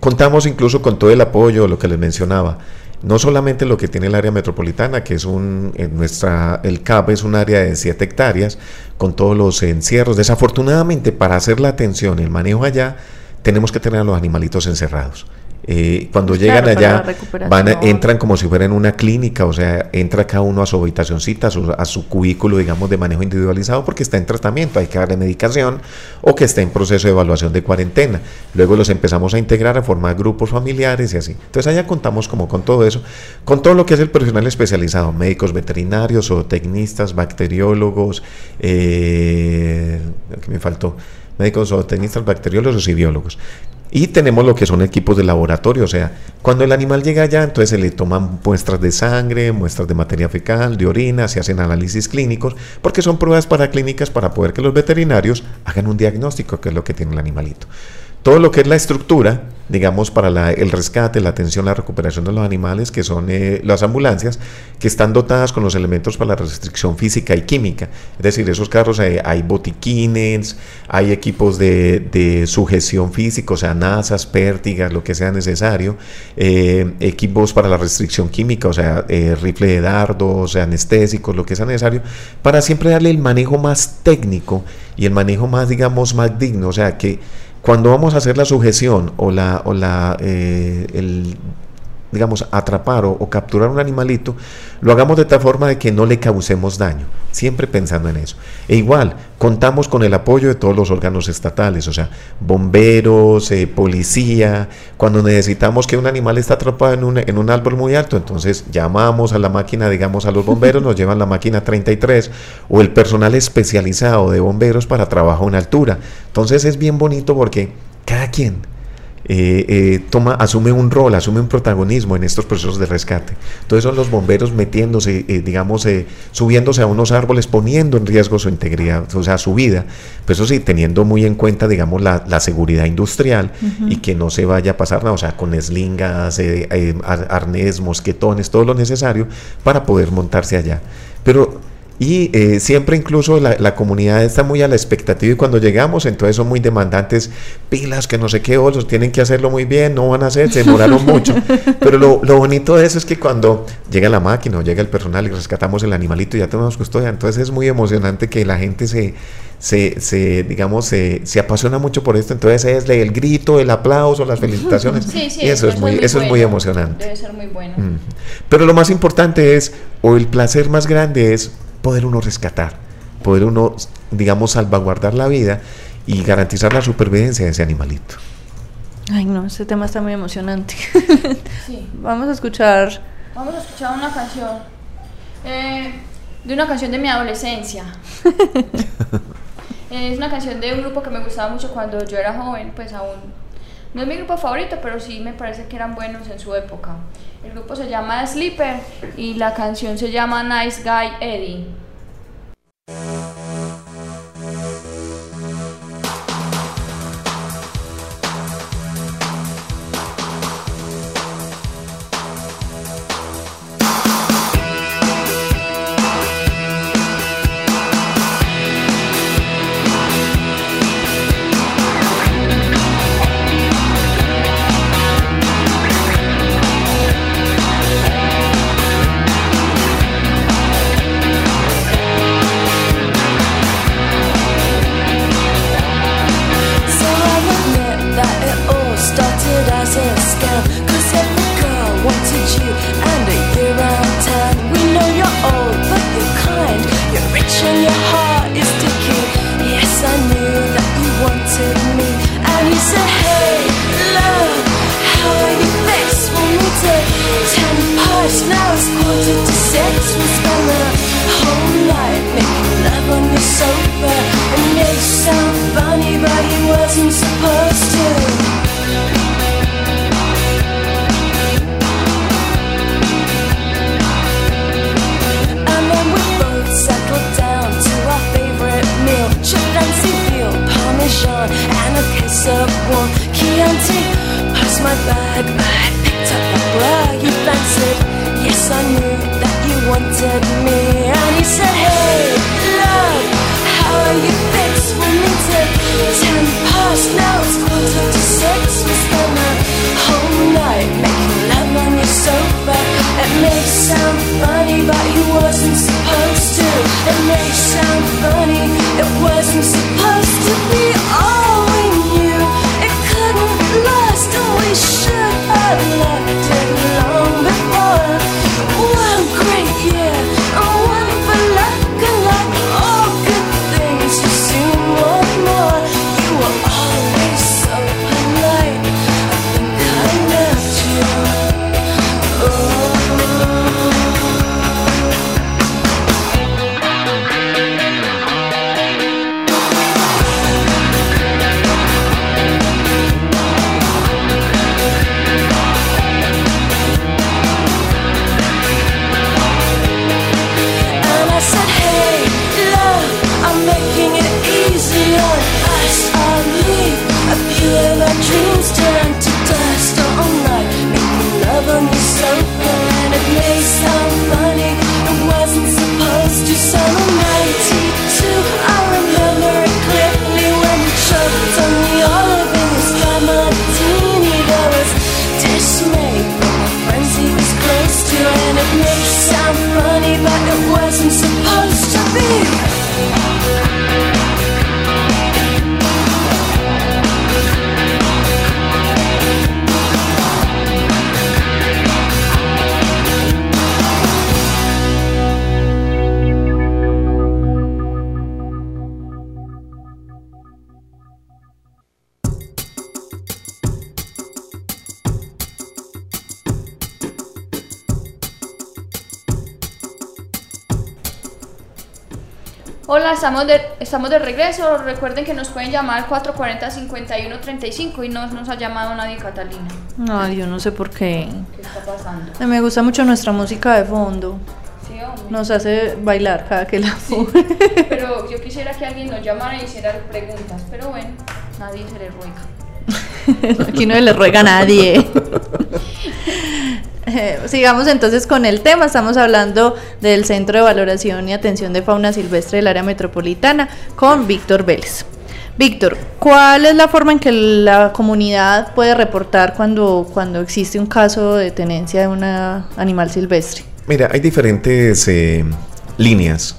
contamos incluso con todo el apoyo, lo que les mencionaba, no solamente lo que tiene el área metropolitana, que es un, nuestra, el CAP es un área de 7 hectáreas, con todos los encierros. Desafortunadamente, para hacer la atención el manejo allá, tenemos que tener a los animalitos encerrados. Eh, cuando llegan allá, van entran como si fueran una clínica, o sea, entra cada uno a su habitacióncita, a su, cubículo, digamos, de manejo individualizado, porque está en tratamiento, hay que darle medicación o que está en proceso de evaluación de cuarentena. Luego los empezamos a integrar a formar grupos familiares y así. Entonces allá contamos como con todo eso, con todo lo que es el personal especializado, médicos veterinarios o tecnistas, bacteriólogos, eh, que me faltó, médicos o tecnistas, bacteriólogos y biólogos. Y tenemos lo que son equipos de laboratorio, o sea, cuando el animal llega allá, entonces se le toman muestras de sangre, muestras de materia fecal, de orina, se hacen análisis clínicos, porque son pruebas para clínicas para poder que los veterinarios hagan un diagnóstico, que es lo que tiene el animalito todo lo que es la estructura, digamos, para el rescate, la atención, la recuperación de los animales, que son eh, las ambulancias, que están dotadas con los elementos para la restricción física y química. Es decir, esos carros eh, hay, botiquines, hay equipos de, sujeción física, o sea, nasas, pértigas, lo que sea necesario, eh, equipos para la restricción química, o sea, rifle de dardos, anestésicos, lo que sea necesario, para siempre darle el manejo más técnico y el manejo más, digamos, más digno, o sea, que cuando vamos a hacer la sujeción o la, o la eh, el, digamos, atrapar o, capturar un animalito, lo hagamos de tal forma de que no le causemos daño, siempre pensando en eso. E igual, contamos con el apoyo de todos los órganos estatales, o sea, bomberos, eh, policía, cuando necesitamos que un animal está atrapado en un, en un árbol muy alto, entonces llamamos a la máquina, digamos, a los bomberos, nos llevan la máquina 33 o el personal especializado de bomberos para trabajo en altura. Entonces es bien bonito porque cada quien eh, eh, toma, asume un rol, asume un protagonismo en estos procesos de rescate. Entonces son los bomberos metiéndose, eh, digamos, subiéndose a unos árboles, poniendo en riesgo su integridad, o sea, su vida. Pues eso sí, teniendo muy en cuenta, digamos, la, seguridad industrial y que no se vaya a pasar nada, o sea, con eslingas, arnés, mosquetones, todo lo necesario para poder montarse allá. Pero y eh, siempre incluso la, comunidad está muy a la expectativa y cuando llegamos entonces son muy demandantes, pilas que no sé qué otros, tienen que hacerlo muy bien, no van a hacer, se demoraron mucho. Pero lo, bonito de eso es que cuando llega la máquina o llega el personal y rescatamos el animalito y ya tenemos custodia, entonces es muy emocionante que la gente se, se, digamos, se, apasiona mucho por esto, entonces es el grito, el aplauso, las felicitaciones. y eso es muy, eso es muy emocionante. Debe ser muy bueno. Pero lo más importante es, o el placer más grande es poder uno rescatar, poder uno, digamos, salvaguardar la vida y garantizar la supervivencia de ese animalito. Ay, no, ese tema está muy emocionante. Sí. Vamos a escuchar. Vamos a escuchar una canción. Eh, de una canción de mi adolescencia. es una canción de un grupo que me gustaba mucho cuando yo era joven, pues aún, No es mi grupo favorito, pero sí me parece que eran buenos en su época. El grupo se llama Sleeper y la canción se llama Nice Guy Eddie. Estamos de, regreso. Recuerden que nos pueden llamar 440-5135 y no nos ha llamado nadie Catalina. Ay, yo no sé por qué. ¿Qué está pasando? Me gusta mucho nuestra música de fondo. Sí, hombre. Nos hace bailar cada que la Sí, pero yo quisiera que alguien nos llamara y hiciera preguntas, pero bueno, nadie se le ruega. Aquí no le ruega a nadie. Sigamos entonces con el tema. Estamos hablando del Centro de Valoración y Atención de Fauna Silvestre del Área Metropolitana con Víctor Vélez. Víctor, ¿cuál es la forma en que la comunidad puede reportar cuando, cuando existe un caso de tenencia de un animal silvestre? Mira, hay diferentes eh, líneas.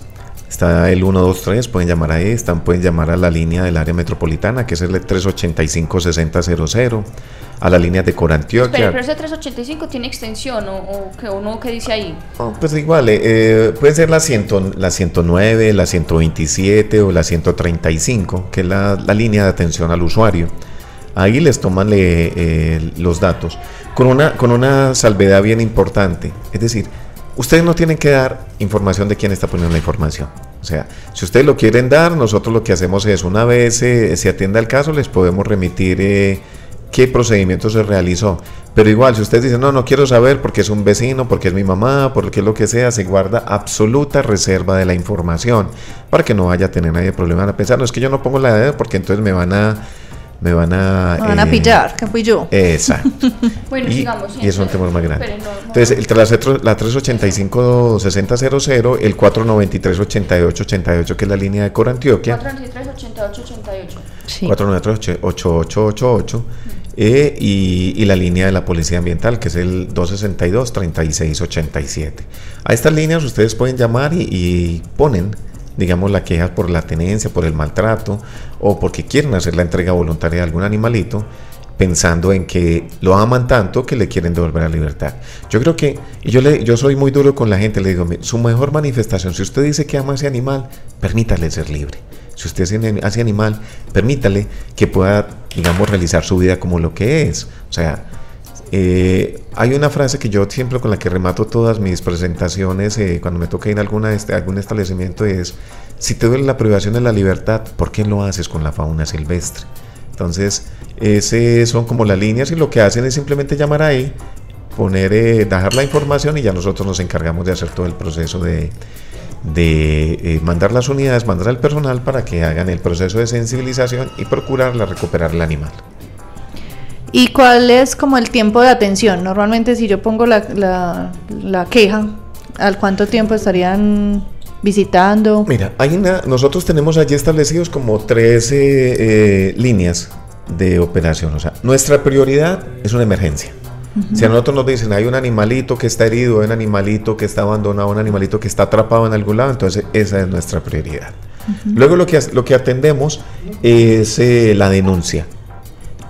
Está el 123, pueden llamar ahí, están, pueden llamar a la línea del área metropolitana, que es el 385-6000, a la línea de Corantioquia. pero ese 385 tiene extensión o, o, que, o no, ¿qué dice ahí? Oh, pues igual, eh, eh, puede ser la, 100 la 109, la 127 o la 135, que es la, la línea de atención al usuario. Ahí les toman le- eh, los datos con una, con una salvedad bien importante. Es decir, ustedes no tienen que dar información de quién está poniendo la información. O sea, si ustedes lo quieren dar, nosotros lo que hacemos es, una vez eh, se atienda el caso, les podemos remitir eh, qué procedimiento se realizó. Pero igual, si usted dice, no, no quiero saber porque es un vecino, porque es mi mamá, porque es lo que sea, se guarda absoluta reserva de la información para que no vaya a tener nadie problema a pensar, no es que yo no pongo la edad porque entonces me van a me van a... Me van a eh, pillar, que fui yo. Exacto. Bueno, y, sigamos. y es un temor más grande. No, no. Entonces, el, la, cetro- la 385-6000, el 493-8888, que es la línea de Coro Antioquia, 423 88 88. Sí. 493-8888, eh, y, y la línea de la Policía Ambiental, que es el 262-3687. A estas líneas ustedes pueden llamar y, y ponen, digamos, la queja por la tenencia, por el maltrato, o porque quieren hacer la entrega voluntaria de algún animalito, pensando en que lo aman tanto que le quieren devolver la libertad. Yo creo que, y yo, le, yo soy muy duro con la gente, le digo, "Mire, su mejor manifestación, si usted dice que ama a ese animal, permítale ser libre. Si usted hace animal, permítale que pueda, digamos, realizar su vida como lo que es. O sea, eh, hay una frase que yo siempre con la que remato todas mis presentaciones eh, cuando me toca ir a alguna, algún establecimiento es, si te duele la privación de la libertad, ¿por qué lo haces con la fauna silvestre? Entonces, ese son como las líneas y lo que hacen es simplemente llamar ahí, poner, eh, dejar la información y ya nosotros nos encargamos de hacer todo el proceso de, de mandar las unidades, mandar al personal para que hagan el proceso de sensibilización y procurarla recuperar el animal. ¿Y cuál es como el tiempo de atención? Normalmente si yo pongo la, la, la queja, ¿al cuánto tiempo estarían visitando? Mira, hay una, nosotros tenemos allí establecidos como 13 eh, líneas de operación. O sea, nuestra prioridad es una emergencia. Si a nosotros nos dicen hay un animalito que está herido, hay un animalito que está abandonado, un animalito que está atrapado en algún lado, entonces esa es nuestra prioridad. Luego lo que, lo que atendemos es eh, la denuncia.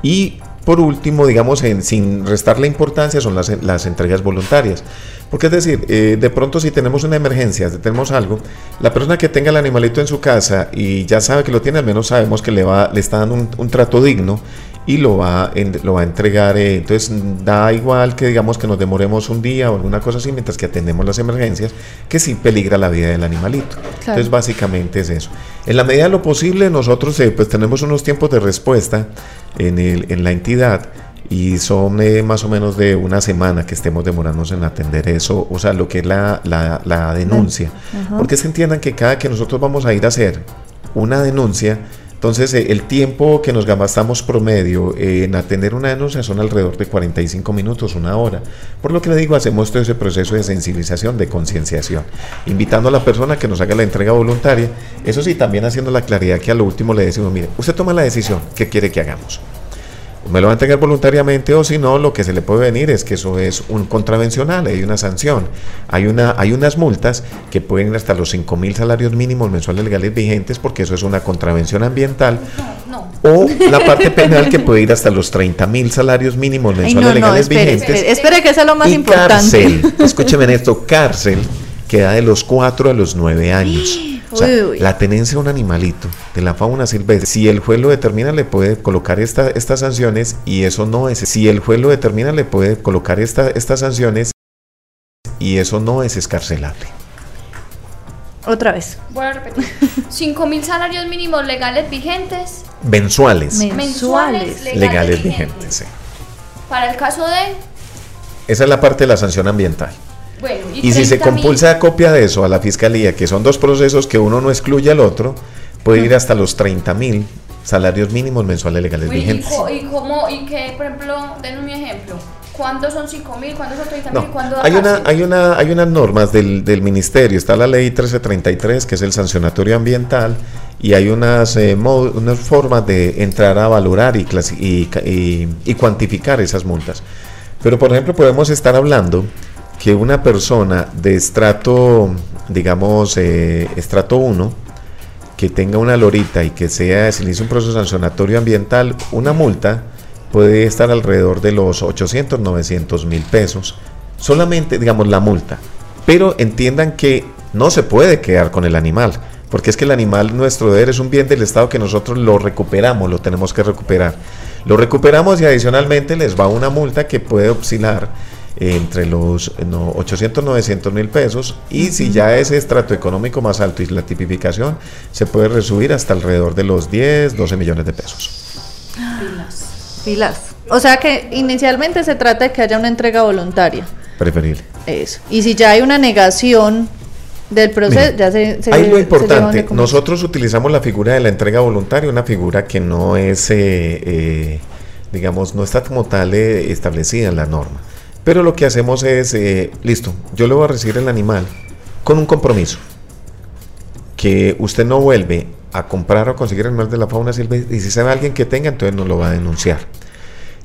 Y por último, digamos, en- sin restarle importancia, son las, entregas voluntarias. Porque es decir, eh, de pronto si tenemos una emergencia, si tenemos algo, la persona que tenga el animalito en su casa y ya sabe que lo tiene, al menos sabemos que le, va, le está dando un trato digno y lo va, en- lo va a entregar. eh, entonces da igual que digamos que nos demoremos un día o alguna cosa así mientras que atendemos las emergencias, que sí peligra la vida del animalito. Entonces básicamente es eso. En la medida de lo posible nosotros eh, pues tenemos unos tiempos de respuesta en, el, en la entidad y son eh, más o menos de una semana que estemos demorándonos en atender eso, o sea, lo que es la, la- la denuncia. Porque se entiendan que cada que nosotros vamos a ir a hacer una denuncia, entonces eh, el tiempo que nos gastamos promedio eh, en atender una denuncia son alrededor de 45 minutos, una hora. Por lo que le digo, hacemos todo ese proceso de sensibilización, de concienciación, invitando a la persona que nos haga la entrega voluntaria. Eso sí, también haciendo la claridad que a lo último le decimos, mire, usted toma la decisión, ¿qué quiere que hagamos? Me lo va a entregar voluntariamente o si no, lo que se le puede venir es que eso es un contravencional, hay una sanción, hay, una, hay unas multas que pueden ir hasta los 5 mil salarios mínimos mensuales legales vigentes porque eso es una contravención ambiental No, o la parte penal que puede ir hasta los 30 mil salarios mínimos mensuales no, no, legales espere, vigentes espere, espere que eso es lo más y importante. cárcel, escúcheme esto, cárcel que da de los 4 a los 9 años. O sea, Uy, uy. la tenencia de un animalito de la fauna silvestre, si el juez lo determina, le puede colocar esta- estas sanciones y eso no es. Si el juez lo determina, le puede colocar esta- estas sanciones y eso no es escarcelable. Otra vez. voy a repetir. 5 mil salarios mínimos legales vigentes Mensuales. Men- mensuales Mensuales. legales, legales vigentes. vigentes. sí. Para el caso de. Esa es la parte de la sanción ambiental. Bueno, Y si se 30.000 compulsa copia de eso a la fiscalía, que son dos procesos que uno no excluye al otro, puede ir hasta los 30 mil salarios mínimos mensuales legales Uy, ¿Y, vigentes. co- y cómo, y que, por ejemplo, den un ejemplo. ¿Cuándo son 5 mil? ¿Cuándo son 30 mil? No, ¿Cuándo hay, una, hay, una, hay unas normas del, del ministerio, está la ley 1333, que es el sancionatorio ambiental, y hay unas, eh, unas formas de entrar a valorar y, y, y- y cuantificar esas multas. Pero, por ejemplo, podemos estar hablando que una persona de estrato, digamos, eh, estrato 1, que tenga una lorita y que sea, se hizo un proceso sancionatorio ambiental, una multa puede estar alrededor de los 800, 900 mil pesos. Solamente, digamos, la multa. Pero entiendan que no se puede quedar con el animal, porque es que el animal, nuestro deber, es un bien del Estado que nosotros lo recuperamos, lo tenemos que recuperar. Lo recuperamos y adicionalmente les va una multa que puede oscilar entre los no, 800, 900 mil pesos y si ya es estrato económico más alto y la tipificación se puede resubir hasta alrededor de los 10, 12 millones de pesos. Pilas. O sea que inicialmente se trata de que haya una entrega voluntaria. Preferible. Eso. Y si ya hay una negación del proceso, Mire, ya se, se Ahí lo importante, nosotros utilizamos la figura de la entrega voluntaria, una figura que no es, eh, eh, digamos, no está como tal eh, establecida en la norma. Pero lo que hacemos es, eh, listo, yo le voy a recibir el animal con un compromiso, que usted no vuelve a comprar o conseguir animal de la fauna silvestre y si sabe alguien que tenga, entonces no lo va a denunciar.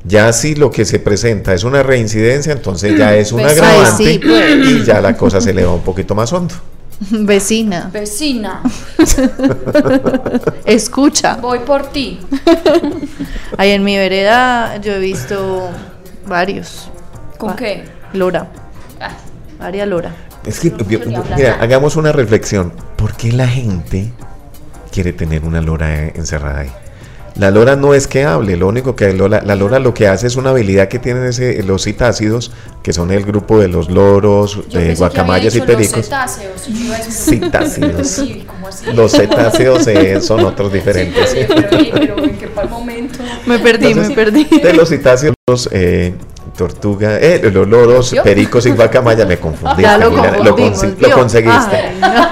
Ya si lo que se presenta es una reincidencia, entonces ya es un Pues, ay, agravante sí, pues. y ya la cosa se le va un poquito más hondo. Vecina, Vecina, escucha. voy por ti. Ahí en mi vereda yo he visto varios. ¿Con Ah, qué? Lora, Ah, Aria Lora. Es que, Yo mira, hagamos una reflexión. ¿Por qué la gente quiere tener una lora eh, encerrada ahí? La lora no es que hable, lo único que lola- la lora lo que hace es una habilidad que tienen ese, los citácidos, que son el grupo de los loros, yo de guacamayas y había dicho pericos. Los cetáceos, yo a. Sí, ¿cómo así? Los cetáceos eh, son otros diferentes. Sí, pero, pero, pero ¿en qué momento? Me perdí, Entonces, me perdí. De los citáceos, eh, tortuga, eh, los loros, ¿Yo? pericos y guacamayas, me confundí. Ya lo conseguiste. Ay, no.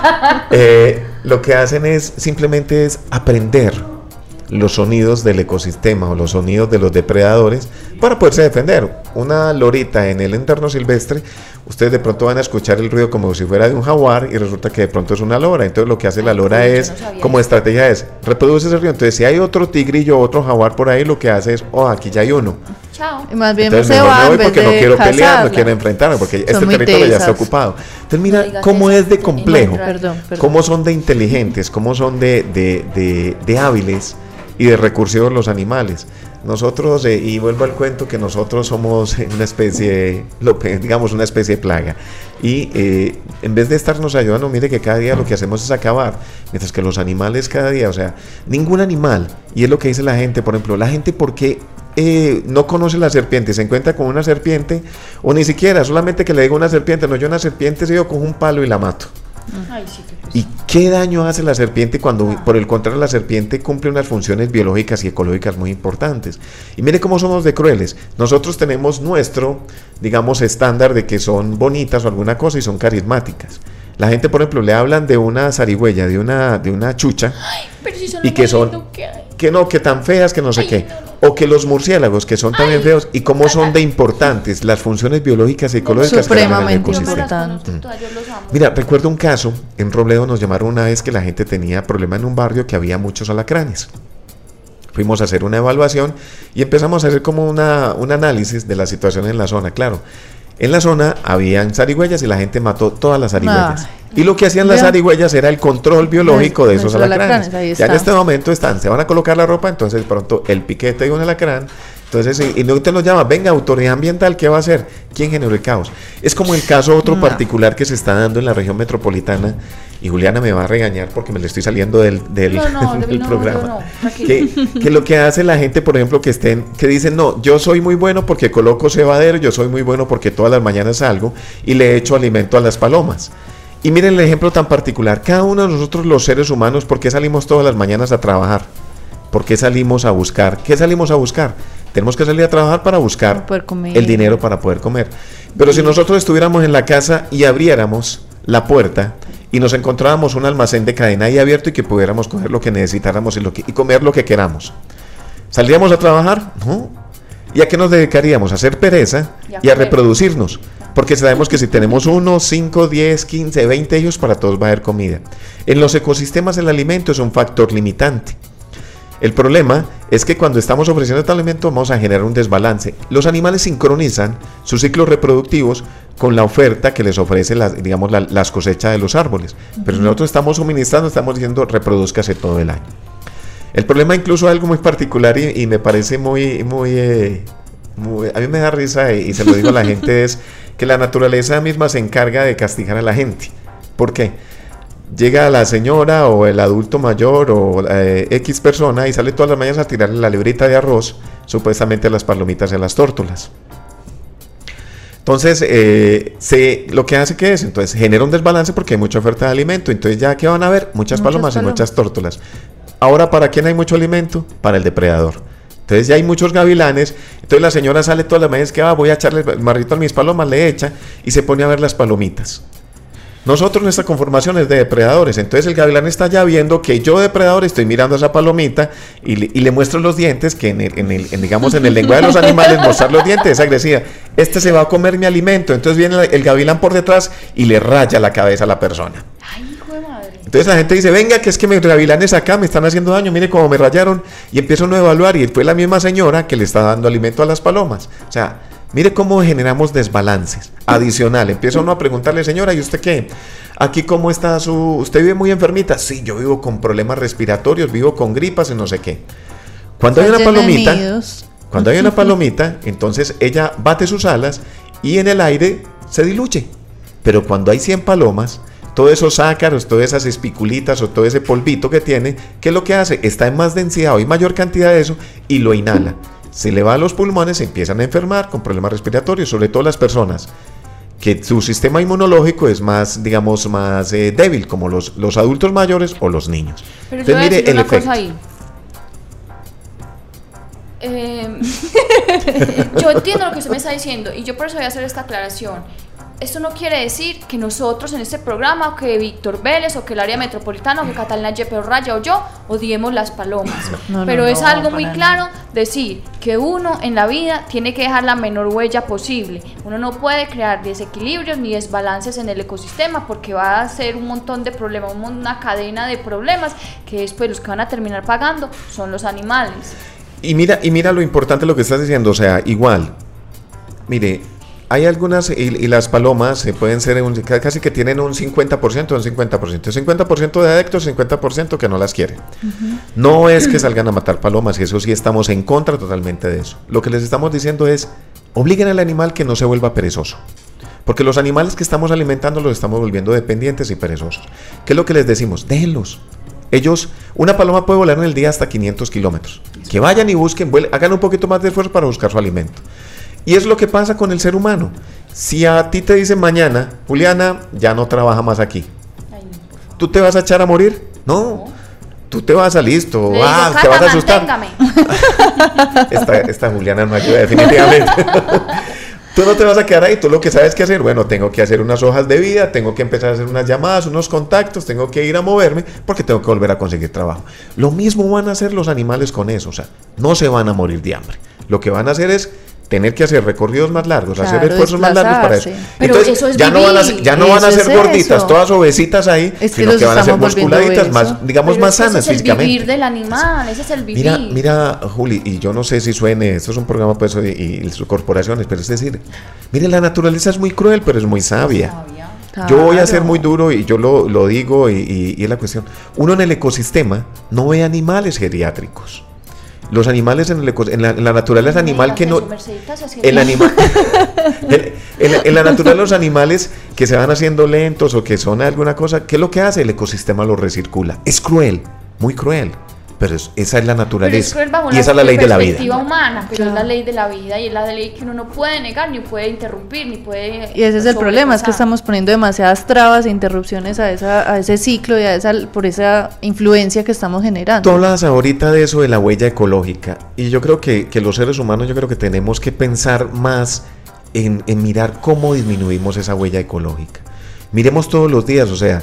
Eh, lo que hacen es simplemente es aprender los sonidos del ecosistema o los sonidos de los depredadores para poderse defender. Una lorita en el entorno silvestre, ustedes de pronto van a escuchar el ruido como si fuera de un jaguar y resulta que de pronto es una lora. Entonces lo que hace la lora es, no como estrategia es, reproduce ese ruido. Entonces si hay otro tigrillo o otro jaguar por ahí, lo que hace es, oh, aquí ya hay uno. Chao. Y más bien Entonces se mejor va me en voy vez porque no de quiero pelear, no quiero enfrentarme, porque Son este territorio ya está tesas. ocupado. Entonces No mira digas cómo eso, es de complejo, Perdón, perdón. cómo son de inteligentes, cómo son de, de, de- de hábiles y de recursivos los animales. Nosotros, eh, y vuelvo al cuento, que nosotros somos una especie, lo digamos, una especie de plaga. Y eh, en vez de estarnos ayudando, mire que cada día lo que hacemos es acabar. Mientras que los animales cada día, o sea, ningún animal, y es lo que dice la gente, por ejemplo, la gente, ¿por qué eh, no conoce la serpiente? Se encuentra con una serpiente, o ni siquiera, solamente que le diga una serpiente, no, yo una serpiente, si yo cojo un palo y la mato. Ay, sí, qué pesado. ¿Y qué daño hace la serpiente cuando, por el contrario, la serpiente cumple unas funciones biológicas y ecológicas muy importantes? Y mire cómo somos de crueles. Nosotros tenemos nuestro, digamos, estándar de que son bonitas o alguna cosa y son carismáticas. La gente, por ejemplo, le hablan de una zarigüeya, de una, de una chucha, Pero si son y que son que hay. que no, que tan feas, que no sé Ay, qué. no, O que los murciélagos, que son también feos, y cómo son de importantes las funciones biológicas y ecológicas que dan en el Supremamente ecosistema. importante. Amo. Mira, recuerdo un caso, en Robledo nos llamaron una vez que la gente tenía problema en un barrio que había muchos alacranes. Fuimos a hacer una evaluación y empezamos a hacer como una, un análisis de la situación en la zona, claro. En la zona habían zarigüeyas y la gente mató todas las zarigüeyas. Ay. y lo que hacían las zarigüeyas era el control biológico de esos alacranes. Ya en este momento están, se van a colocar la ropa, entonces pronto el piquete de un alacrán. Entonces, y, no te nos llama, venga, autoridad ambiental, ¿qué va a hacer? ¿Quién generó el caos? Es como el caso otro No. particular que se está dando en la región metropolitana, y Juliana me va a regañar porque me le estoy saliendo del, del, No, no, del David, no, programa. que, que lo que hace la gente, por ejemplo, que estén, que dicen, no, yo soy muy bueno porque coloco cebadero, yo soy muy bueno porque todas las mañanas salgo y le echo alimento a las palomas. Y miren el ejemplo tan particular. Cada uno de nosotros los seres humanos, ¿por qué salimos todas las mañanas a trabajar? ¿Por qué salimos a buscar? ¿Qué salimos a buscar? Tenemos que salir a trabajar para buscar Para el dinero para poder comer. Pero si nosotros estuviéramos en la casa y abriéramos la puerta y nos encontráramos un almacén de cadena ahí abierto y que pudiéramos coger lo que necesitáramos y, lo que- y comer lo que queramos, ¿saldríamos a trabajar? No. ¿Y a qué nos dedicaríamos? A hacer pereza Y a reproducirnos. Porque sabemos que si tenemos uno, 5, 10, 15, 20 hijos, para todos va a haber comida. En los ecosistemas el alimento es un factor limitante. El problema es que cuando estamos ofreciendo este alimento vamos a generar un desbalance. Los animales sincronizan sus ciclos reproductivos con la oferta que les ofrece las, digamos, la- las cosechas de los árboles. Pero nosotros estamos suministrando, estamos diciendo reproduzcase todo el año. El problema incluso algo muy particular y, y me parece muy, muy, eh, muy- a mí me da risa y, y se lo digo a la gente es que la naturaleza misma se encarga de castigar a la gente. ¿Por qué? Llega la señora o el adulto mayor o eh, X persona y sale todas las mañanas a tirarle la librita de arroz, supuestamente a las palomitas y a las tórtolas. Entonces, eh, se, lo que hace que es, entonces genera un desbalance porque hay mucha oferta de alimento. Entonces, ya que van a ver muchas Muchas palomas y muchas tórtolas. Ahora, ¿para quién hay mucho alimento? Para el depredador. Entonces ya hay muchos gavilanes. Entonces la señora sale todas las mañanas que va, voy a echarle el marrito a mis palomas, le echa y se pone a ver las palomitas. Nosotros nuestra conformación es de depredadores, entonces el gavilán está ya viendo que yo depredador estoy mirando a esa palomita y le, y le muestro los dientes, que en el, en el- en, digamos en el lenguaje de los animales mostrar los dientes es agresiva. Este se va a comer mi alimento, entonces viene el, el gavilán por detrás y le raya la cabeza a la persona. Ay, hijo de madre. Entonces la gente dice, venga, que es que mis gavilanes acá me están haciendo daño, mire cómo me rayaron. Y empieza uno a evaluar y fue la misma señora que le está dando alimento a las palomas. O sea, mire cómo generamos desbalances. Adicional, empieza uno a preguntarle, señora, ¿y usted qué? Aquí cómo está su... ¿Usted vive muy enfermita? Sí, yo vivo con problemas respiratorios, vivo con gripas y no sé qué. Cuando hay una palomita... Cuando hay una palomita, entonces ella bate sus alas y en el aire se diluye. Pero cuando hay 100 palomas, todos esos ácaros, todas esas espiculitas o todo ese polvito que tiene, ¿qué es lo que hace? Está en más densidad o hay mayor cantidad de eso y lo inhala. Se le va a los pulmones, se empiezan a enfermar con problemas respiratorios, sobre todo las personas que su sistema inmunológico es más, digamos, más eh, débil, como los, los adultos mayores o los niños. Pero yo Entonces, mire decir el una efecto. cosa ahí. Eh, yo entiendo lo que usted me está diciendo y yo por eso voy a hacer esta aclaración. Esto no quiere decir que nosotros en este programa, o que Víctor Vélez, o que el área metropolitana, o que Catalina Yepe Raya o yo odiemos las palomas. No, no, Pero es no, algo muy claro decir que uno en la vida tiene que dejar la menor huella posible. Uno no puede crear desequilibrios ni desbalances en el ecosistema porque va a ser un montón de problemas, una cadena de problemas que después los que van a terminar pagando son los animales. Y mira, y mira lo importante de lo que estás diciendo, o sea, igual, mire, hay algunas, y, y las palomas eh, pueden ser un- ca- casi que tienen un 50%, un 50%, 50% de adeptos, 50% que no las quieren. No es que salgan a matar palomas, y eso sí estamos en contra totalmente de eso. Lo que les estamos diciendo es, obliguen al animal que no se vuelva perezoso. Porque los animales que estamos alimentando los estamos volviendo dependientes y perezosos. ¿Qué es lo que les decimos? Déjenlos. Ellos, una paloma puede volar en el día hasta 500 kilómetros. Que vayan y busquen, hagan un poquito más de esfuerzo para buscar su alimento. Y es lo que pasa con el ser humano. Si a ti te dicen mañana, Juliana, ya no trabaja más aquí. ¿tú te vas a echar a morir? No. Tú te vas a listo. Digo, Ah, te "Cata, vas a asustar. manténgame". Esta, esta Juliana no ayuda definitivamente. tú no te vas a quedar ahí, tú lo que sabes que hacer, bueno, tengo que hacer unas hojas de vida, tengo que empezar a hacer unas llamadas, unos contactos, tengo que ir a moverme porque tengo que volver a conseguir trabajo. Lo mismo van a hacer los animales con eso, o sea, no se van a morir de hambre. Lo que van a hacer es tener que hacer recorridos más largos, hacer esfuerzos más largos para eso. Pero eso es ya no van a, ya no van a ser es gorditas, eso. todas obesitas ahí, Es que sino que van a ser musculaditas, más, digamos, Pero más es que sanas ese es el físicamente. vivir del animal, ese es el vivir. Mira, mira, Juli, y yo no sé si suene, esto es un programa pues y, y sus corporaciones, pero es decir, mire, la naturaleza es muy cruel, pero es muy sabia. Sabia. Yo voy a ser muy duro y yo lo, lo digo y, y- y es la cuestión. Uno en el ecosistema no ve animales geriátricos. Los animales en, el en, la, en la naturaleza animal que no... El animal, en, en la- en la naturaleza los animales que se van haciendo lentos o que son alguna cosa, ¿qué es lo que hace? El ecosistema lo recircula. Es cruel, muy cruel, pero es- esa es la Pero es naturaleza cruel bajo y esa es la ley de la vida. perspectiva humana, pero es la ley de la vida y es la ley que uno no puede negar, ni puede interrumpir, ni puede. Y ese es el problema, es que estamos poniendo demasiadas trabas e interrupciones a, esa, a ese ciclo y a esa, por esa influencia que estamos Tú generando. hablas ahorita de eso, de la huella ecológica, y yo creo que, que los seres humanos, yo creo que tenemos que pensar más en, en mirar cómo disminuimos esa huella ecológica. Miremos todos los días, o sea,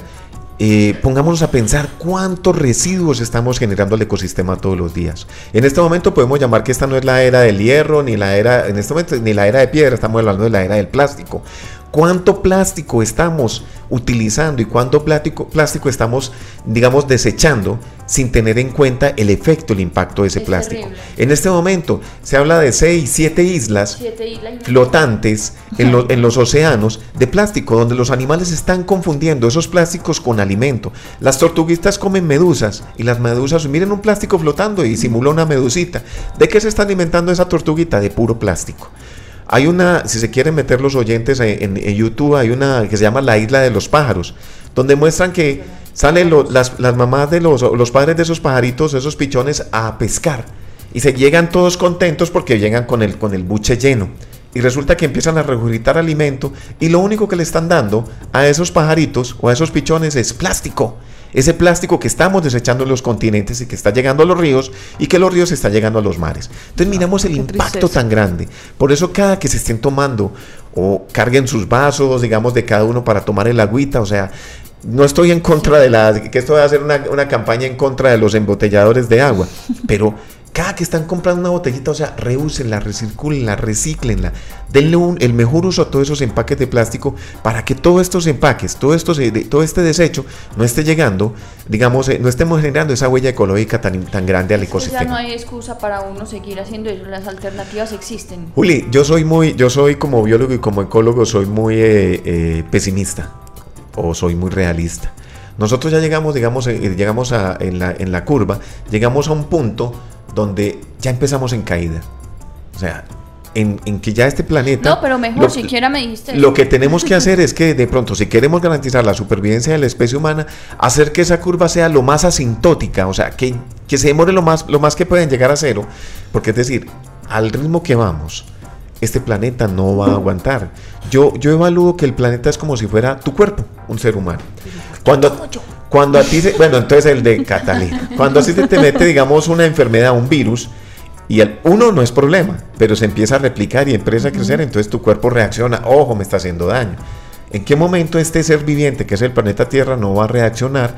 eh, pongámonos a pensar cuántos residuos estamos generando al ecosistema todos los días. En este momento podemos llamar que esta no es la era del hierro, ni la era, en este momento, ni la era de piedra, estamos hablando de la era del plástico. ¿Cuánto plástico estamos utilizando y cuánto plástico, plástico estamos, digamos, desechando sin tener en cuenta el efecto, el impacto de ese Es plástico? terrible. En este momento se habla de 6, 7 islas Siete islas flotantes en, lo- en los océanos de plástico, donde los animales están confundiendo esos plásticos con alimento. Las tortuguitas comen medusas y las medusas, miren un plástico flotando y simula una medusita. ¿De qué se está alimentando esa tortuguita? De puro plástico. Hay una, si se quieren meter los oyentes en, YouTube, hay una que se llama La Isla de los Pájaros, donde muestran que salen las, mamás de los, padres de esos pajaritos, esos pichones, a pescar. Y se llegan todos contentos porque llegan con el, con el buche lleno. Y resulta que empiezan a regurgitar alimento y lo único que le están dando a esos pajaritos o a esos pichones es plástico. Ese plástico que estamos desechando en los continentes y que está llegando a los ríos y que los ríos están llegando a los mares. Entonces miramos el impacto tan grande. Por eso cada que se estén tomando o carguen sus vasos, digamos, de cada uno para tomar el agüita, o sea, no estoy en contra de la, que esto va a ser una, una campaña en contra de los embotelladores de agua, pero cada que están comprando una botellita, o sea, reúsenla, recircúlenla, recíclenla, denle un- el mejor uso a todos esos empaques de plástico para que todos estos empaques, todo, de- todo este desecho no esté llegando, digamos, eh, no estemos generando esa huella ecológica tan, tan grande al Entonces ya no ecosistema. hay excusa para uno seguir haciendo eso, las alternativas existen. Juli, yo soy muy, yo soy como biólogo y como ecólogo, soy muy eh, eh, pesimista o soy muy realista. Nosotros ya llegamos, digamos, eh, llegamos a, en, la, en la curva, llegamos a un punto donde ya empezamos en caída. O sea, en, en que ya este planeta... No, pero mejor, lo- siquiera me dijiste. Lo que tenemos que hacer es que de pronto, si queremos garantizar la supervivencia de la especie humana, hacer que esa curva sea lo más asintótica, o sea, que, que se demore lo más, lo más que pueden llegar a cero, porque es decir, al ritmo que vamos, este planeta no va a aguantar. Yo, yo evalúo que el planeta es como si fuera tu cuerpo, un ser humano. Cuando, cuando a ti se, bueno, entonces el de Catalina, cuando así te, te mete, digamos, una enfermedad, un virus, y el uno no es problema, pero se empieza a replicar y empieza a crecer, entonces tu cuerpo reacciona, ojo, me está haciendo daño. ¿En qué momento este ser viviente, que es el planeta Tierra, no va a reaccionar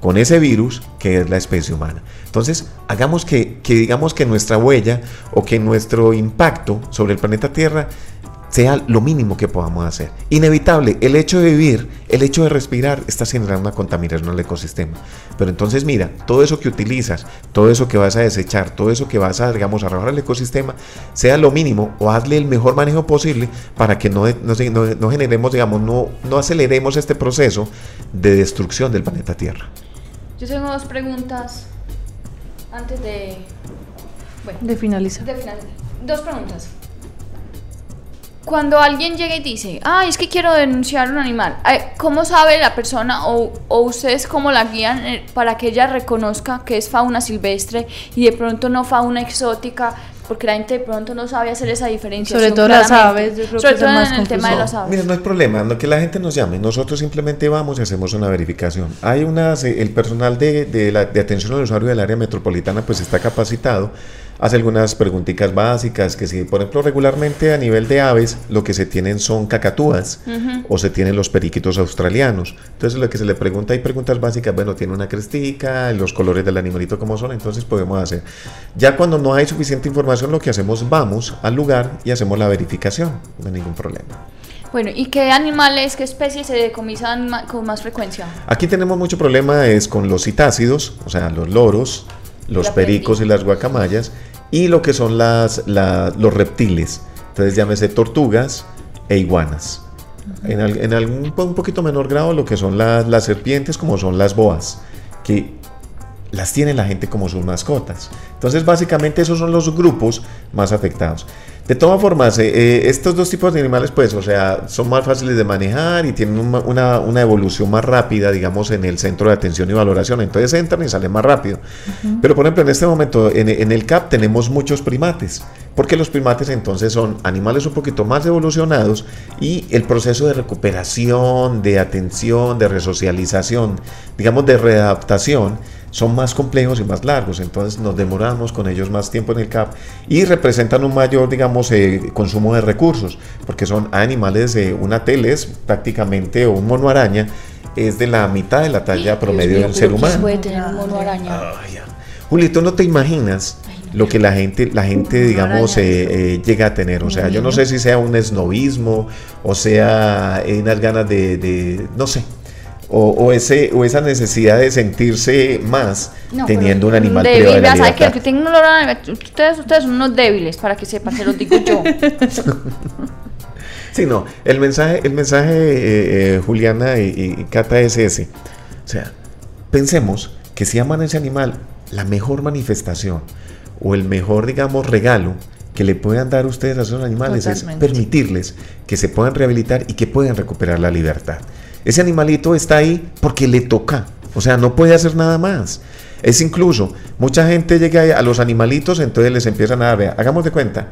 con ese virus que es la especie humana? Entonces, hagamos que, que digamos que nuestra huella o que nuestro impacto sobre el planeta Tierra sea lo mínimo que podamos hacer. Inevitable, el hecho de vivir, el hecho de respirar, está generando una contaminación al ecosistema. Pero entonces mira, todo eso que utilizas, todo eso que vas a desechar, todo eso que vas a, digamos, arrojar al ecosistema, sea lo mínimo o hazle el mejor manejo posible para que no, no, no- no generemos, digamos, no, no aceleremos este proceso de destrucción del planeta Tierra. Yo tengo dos preguntas antes de. Bueno, De finalizar. de final. Dos preguntas. Cuando alguien llega y dice, ah, es que quiero denunciar un animal, eh, ¿cómo sabe la persona o, o ustedes cómo la guían eh, para que ella reconozca que es fauna silvestre y de pronto no fauna exótica? Porque la gente de pronto no sabe hacer esa diferencia. Sobre todo las aves, yo creo Sobre que todo más en el tema de las aves. Mira, no hay problema, no que la gente nos llame, nosotros simplemente vamos y hacemos una verificación. Hay unas, eh, el personal de, de la- de atención al usuario del área metropolitana pues está capacitado, hace algunas preguntitas básicas, que si por ejemplo regularmente a nivel de aves lo que se tienen son cacatúas o se tienen los periquitos australianos. Entonces lo que se le pregunta, hay preguntas básicas, bueno, tiene una crestica, los colores del animalito como son, entonces podemos hacer. Ya cuando no hay suficiente información, lo que hacemos, vamos al lugar y hacemos la verificación, no hay ningún problema. Bueno, ¿y qué animales, qué especies se decomisan con más frecuencia? Aquí tenemos mucho problema es con los citácidos, o sea, los loros, los pericos y las guacamayas, y lo que son las, la- los reptiles. Entonces llámese tortugas e iguanas. En, en algún un poquito menor grado lo que son las, las serpientes, como son las boas, que las tiene la gente como sus mascotas. Entonces, básicamente esos son los grupos más afectados. De todas formas, eh, eh, estos dos tipos de animales, pues, o sea, son más fáciles de manejar y tienen una, una- una evolución más rápida, digamos, en el centro de atención y valoración. Entonces entran y salen más rápido. Pero, por ejemplo, en este momento, en, en el CAP tenemos muchos primates, porque los primates entonces son animales un poquito más evolucionados y el proceso de recuperación, de atención, de resocialización, digamos, de readaptación, son más complejos y más largos, entonces nos demoramos con ellos más tiempo en el CAP y representan un mayor, digamos, eh, consumo de recursos, porque son animales, de una teles prácticamente, o un mono araña, es de la mitad de la talla promedio Dios mío, del ser pero ¿quién humano. puede tener un mono araña? No te imaginas lo que la gente, la gente digamos, eh, eh, llega a tener. O sea, yo no sé si sea un esnovismo o sea eh, unas ganas de, de- no sé, o, o ese, o esa necesidad de sentirse más No, teniendo un animal débil, privado de la que un olor a- ustedes, ustedes son unos débiles, para que sepan, se los digo yo. Sí, no, el mensaje, el mensaje eh, eh, Juliana y, y Cata es ese. O sea, pensemos que si aman a ese animal, la mejor manifestación o el mejor, digamos, regalo que le puedan dar ustedes a esos animales Totalmente. es permitirles que se puedan rehabilitar y que puedan recuperar la libertad. Ese animalito está ahí porque le toca, o sea, no puede hacer nada más. Es incluso, mucha gente llega a los animalitos, entonces les empiezan a dar, vea, hagamos de cuenta,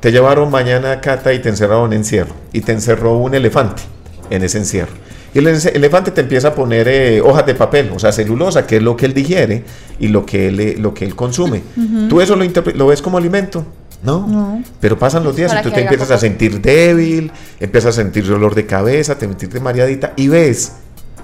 te llevaron mañana a Cata y te encerraron en encierro. Y te encerró un elefante en ese encierro. Y el ele- elefante te empieza a poner eh, hojas de papel, o sea, celulosa, que es lo que él digiere y lo que él, eh, lo que él consume. ¿Tú eso lo, lo ves como alimento? ¿No? No. Pero pasan los días Para y tú te empiezas a sentir débil, empiezas a sentir dolor de cabeza, te sentirte mareadita y ves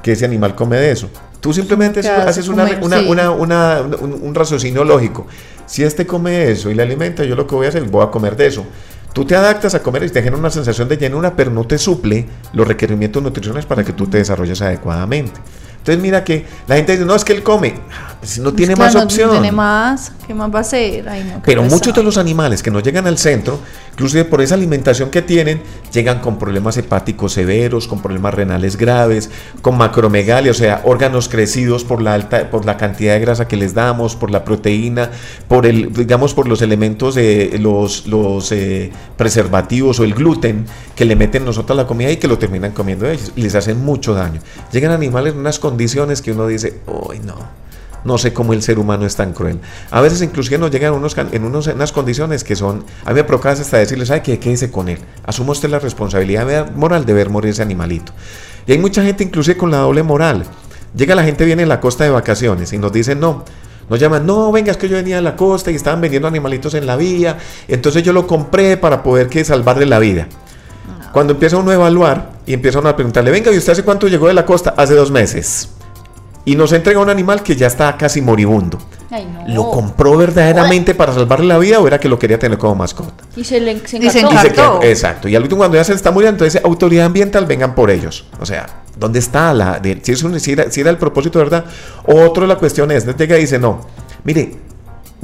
que ese animal come de eso. Tú simplemente haces- hace haces una, comer, una- sí. una- una- un, un raciocinio lógico. Si este come eso y le alimenta, yo lo que voy a hacer, voy a comer de eso. Tú te adaptas a comer y te genera una sensación de llenura, pero no te suple los requerimientos nutricionales para que tú te desarrolles adecuadamente. Entonces mira que la gente dice, no, es que él come. Pues no tiene Claro, más no opción. tiene más. ¿Qué más va a hacer? Ay, no, Pero muchos de los animales que no llegan al centro, inclusive por esa alimentación que tienen, llegan con problemas hepáticos severos, con problemas renales graves, con macromegalia, o sea, órganos crecidos por la alta, por la cantidad de grasa que les damos, por la proteína, por el, digamos, por los elementos de los, los eh, preservativos o el gluten que le meten nosotros a la comida y que lo terminan comiendo ellos y les hacen mucho daño. Llegan animales en unas condiciones que uno dice, uy, no. No sé cómo el ser humano es tan cruel. A veces inclusive nos llegan unos, en unos, en unas condiciones que son... A mí me provoca hasta decirles, ¿sabe qué? Quédese con él. Asuma usted la responsabilidad moral de ver morir ese animalito. Y hay mucha gente inclusive con la doble moral. Llega la gente, viene en la costa de vacaciones y nos dicen, no, nos llaman, no, venga, es que yo venía de la costa y estaban vendiendo animalitos en la vía, entonces yo lo compré para poder que salvarle la vida. Cuando empieza uno a evaluar y empieza uno a preguntarle, venga, ¿y usted hace cuánto llegó de la costa? Hace dos meses. Y nos entrega un animal que ya está casi moribundo. Ay, no. ¿Lo compró verdaderamente para salvarle la vida o era que lo quería tener como mascota? Y se le se Y se se Exacto. Y al último, cuando ya se está muriendo, entonces autoridad ambiental vengan por ellos. O sea, ¿dónde está la. de- si, es un- si era, si era el propósito, ¿verdad? Otro, la cuestión es: llega y dice, no, mire.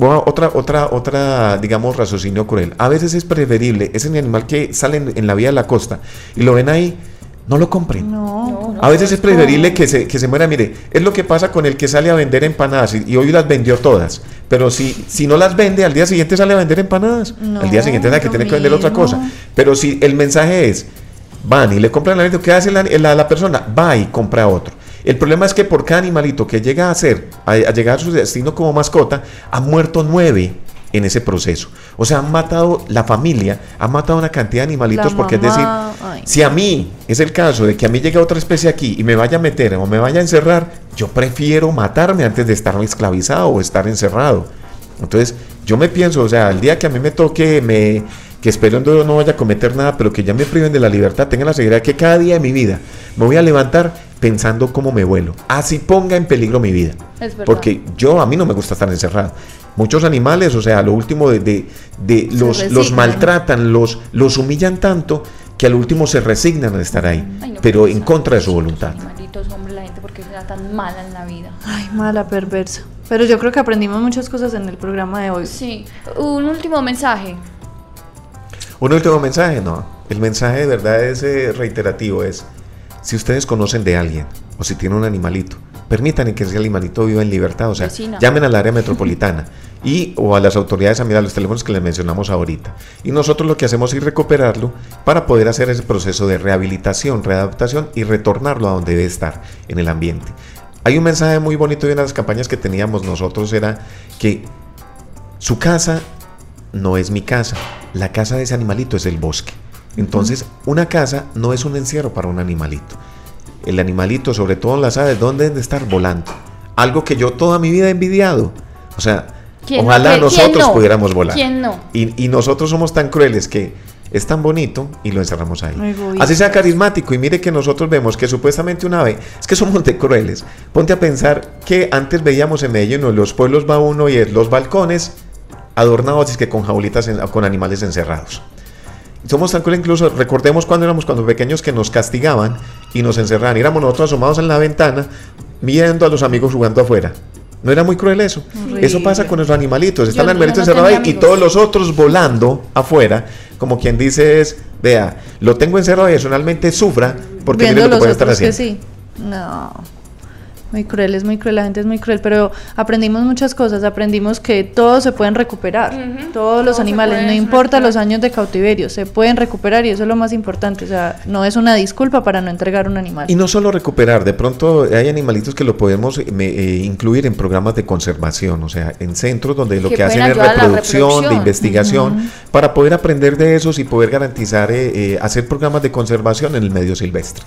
a- Otra, otra, otra, digamos, raciocinio cruel. A veces es preferible ese animal que sale en, en la vía de la costa y lo ven ahí, no lo compren. No. No. A veces es preferible que se, que se muera. Mire, es lo que pasa con el que sale a vender empanadas y, y hoy las vendió todas. Pero si, si no las vende, al día siguiente sale a vender empanadas. No, al día siguiente es la que tiene que vender otra cosa. Pero si el mensaje es, van y le compran el alimento, ¿qué hace la, la- la persona? Va y compra otro. El problema es que por cada animalito que llega a ser, a, a llegar a su destino como mascota, han muerto nueve en ese proceso. O sea, han matado la familia, han matado una cantidad de animalitos, La porque es decir, ay. si a mí es el caso de que a mí llegue otra especie aquí y me vaya a meter o me vaya a encerrar, yo prefiero matarme antes de estar esclavizado o estar encerrado. Entonces, yo me pienso, o sea, el día que a mí me toque, me, que espero no, no vaya a cometer nada, pero que ya me priven de la libertad, tengan la seguridad que cada día de mi vida me voy a levantar pensando cómo me vuelo. Así ponga en peligro mi vida. Es. Porque yo, a mí no me gusta estar encerrado. Muchos animales, o sea, lo último de, de, de los, los maltratan, los, los humillan tanto que al último se resignan a estar ahí, Ay, no, pero en contra de su voluntad. Animalitos, hombre, la gente, porque será tan mala en la vida? Ay, mala, perversa. Pero yo creo que aprendimos muchas cosas en el programa de hoy. Sí. Un último mensaje. Un último mensaje, no. El mensaje de verdad es eh, reiterativo, es si ustedes conocen de alguien o si tienen un animalito, permitan que ese animalito viva en libertad, o sea, Vecina. llamen al área metropolitana y o a las autoridades a mirar los teléfonos que les mencionamos ahorita. Y nosotros lo que hacemos es recuperarlo para poder hacer ese proceso de rehabilitación, readaptación y retornarlo a donde debe estar, en el ambiente. Hay un mensaje muy bonito de una de las campañas que teníamos nosotros, era que su casa no es mi casa. La casa de ese animalito es el bosque. Entonces, una casa no es un encierro para un animalito. El animalito, sobre todo en las aves, ¿dónde deben de estar volando? Algo que yo toda mi vida he envidiado. O sea, ojalá ¿Quién nosotros no? pudiéramos volar. ¿Quién no? Y, y nosotros somos tan crueles que es tan bonito y lo encerramos ahí. Así sea carismático y mire que nosotros vemos que supuestamente un ave, es que somos de crueles. Ponte a pensar que antes veíamos en Medellín, en los pueblos va uno y es los balcones adornados es que con jaulitas, en- con animales encerrados. Somos tan crueles incluso, recordemos cuando éramos cuando pequeños que nos castigaban y nos encerraban. Éramos nosotros asomados en la ventana viendo a los amigos jugando afuera. ¿No era muy cruel eso? Horrible. Eso pasa con los animalitos. Los animalitos yo no encerrados ahí y todos los otros volando afuera. Como quien dice es, vea, lo tengo encerrado y adicionalmente sufra porque mire lo que puede estar que haciendo. sí. No. Muy cruel, es muy cruel, la gente es muy cruel, pero aprendimos muchas cosas, aprendimos que todos se pueden recuperar, todos los todos animales, no importa los años de cautiverio, se pueden recuperar y eso es lo más importante, o sea, no es una disculpa para no entregar un animal. Y no solo recuperar, de pronto hay animalitos que lo podemos eh, me- eh, incluir en programas de conservación, o sea, en centros donde lo Que que, hacen es reproducción, de investigación, para poder aprender de esos y poder garantizar, eh, eh, hacer programas de conservación en el medio silvestre.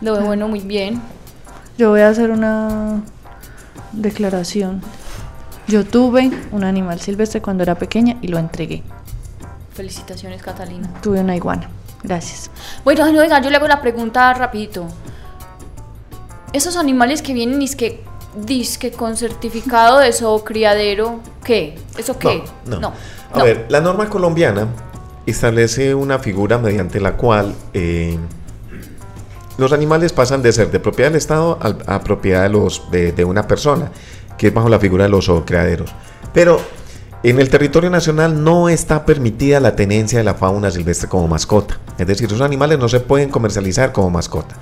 Lo bueno, muy bien. Yo voy a hacer una declaración. Yo tuve un animal silvestre cuando era pequeña y lo entregué. Felicitaciones, Catalina. Tuve una iguana. Gracias. Bueno, no, oiga, yo le hago la pregunta rapidito. Esos animales que vienen que disque con certificado de zoocriadero, ¿qué? ¿Eso qué? No, no. A no. ver, la norma colombiana establece una figura mediante la cual eh, los animales pasan de ser de propiedad del Estado a, propiedad de, una persona, que es bajo la figura de los criaderos. Pero en el territorio nacional no está permitida la tenencia de la fauna silvestre como mascota. Es decir, esos animales no se pueden comercializar como mascota.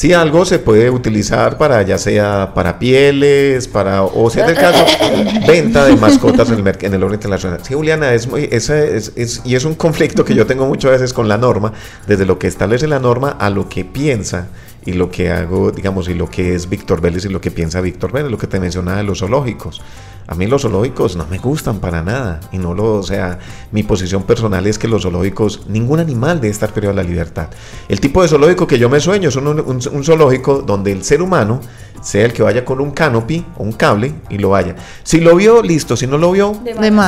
Si algo se puede utilizar para ya sea para pieles, para o sea del caso venta de mascotas en el, en el orden internacional. Sí, Juliana, es muy es, es- y es un conflicto que yo tengo muchas veces con la norma, desde lo que establece la norma a lo que piensa y lo que hago, digamos, y lo que es Víctor Vélez y lo que piensa Víctor Vélez, lo que te mencionaba de los zoológicos. A mí los zoológicos no me gustan para nada y no lo, o sea, mi posición personal es que los zoológicos, ningún animal debe estar privado de la libertad. El tipo de zoológico que yo me sueño es un, un- un zoológico donde el ser humano sea el que vaya con un canopy o un cable y lo vaya. Si lo vio, listo, si no lo vio,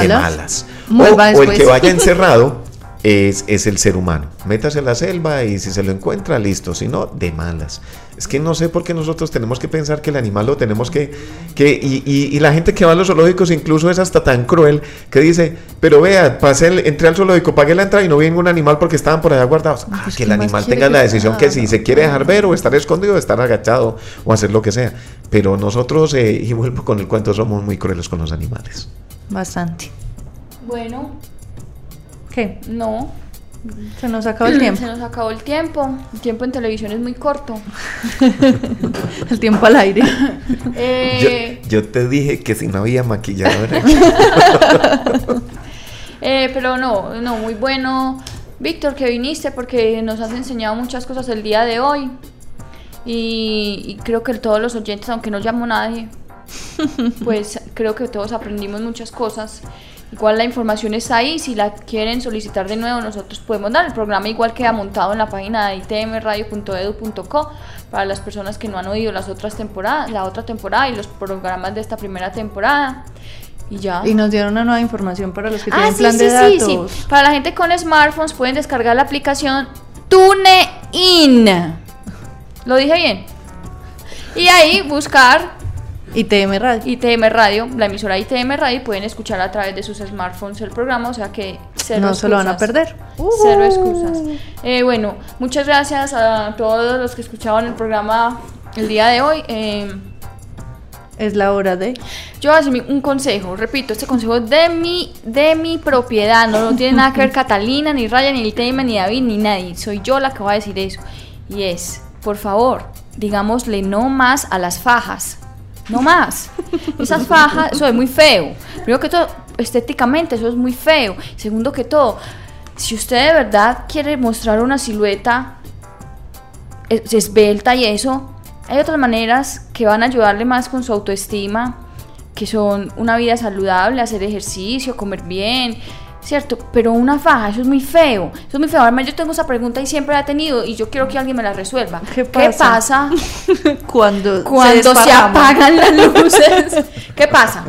De malas. O, mal o el que vaya encerrado es, es el ser humano. Métase en la selva y si se lo encuentra, listo. Si no, de malas. Es que no sé por qué nosotros tenemos que pensar que el animal lo tenemos que... que y, y- y la gente que va a los zoológicos incluso es hasta tan cruel que dice, pero vea, pasé el- entré al zoológico, pagué la entrada y no vi ningún animal porque estaban por allá guardados. Ah, Pues, que ¿qué el animal tenga la decisión que si se quiere dejar ver o estar escondido, estar agachado o hacer lo que sea. Pero nosotros, eh, y vuelvo con el cuento, somos muy crueles con los animales. Bastante. Bueno, ¿Qué? no. Se nos acabó el tiempo. Se nos acabó el tiempo. El tiempo en televisión es muy corto. El tiempo al aire. Eh, Yo, yo te dije que si no había maquilladora. eh, pero no, no, muy bueno. Víctor, que viniste porque nos has enseñado muchas cosas el día de hoy. Y, y creo que todos los oyentes, aunque no llamó nadie, pues creo que todos aprendimos muchas cosas. Igual la información está ahí, si la quieren solicitar de nuevo nosotros podemos dar. El programa igual queda montado en la página de itmradio.edu.co para las personas que no han oído las otras temporadas, la otra temporada y los programas de esta primera temporada. Y ya. Y nos dieron una nueva información para los que Ah, tienen sí, plan sí, de sí, datos. sí. Para la gente con smartphones pueden descargar la aplicación TuneIn. ¿Lo dije bien? Y ahí buscar ITM Radio. ITM Radio, la emisora ITM Radio, pueden escuchar a través de sus smartphones el programa, o sea que cero No se lo van a perder. Cero excusas. Eh, bueno, muchas gracias a todos los que escuchaban el programa el día de hoy. Eh, Es la hora de. yo voy a hacer un consejo, repito, este consejo es de mi, de mi propiedad, no, no tiene nada que ver Catalina, ni Raya, ni el tema, ni David, ni nadie, soy yo la que va a decir eso. Y es, por favor, digámosle no más a las fajas, no más. Esas fajas, eso es muy feo. Primero que todo, estéticamente eso es muy feo. Segundo que todo, si usted de verdad quiere mostrar una silueta es- esbelta y eso, hay otras maneras que van a ayudarle más con su autoestima, que son una vida saludable, hacer ejercicio, comer bien, ¿cierto? Pero una faja, eso es muy feo, eso es muy feo. Además yo tengo esa pregunta y siempre la he tenido y yo quiero que alguien me la resuelva. ¿Qué ¿Qué pasa? pasa Cuando, cuando se, desparrama. apagan las luces? ¿Qué pasa?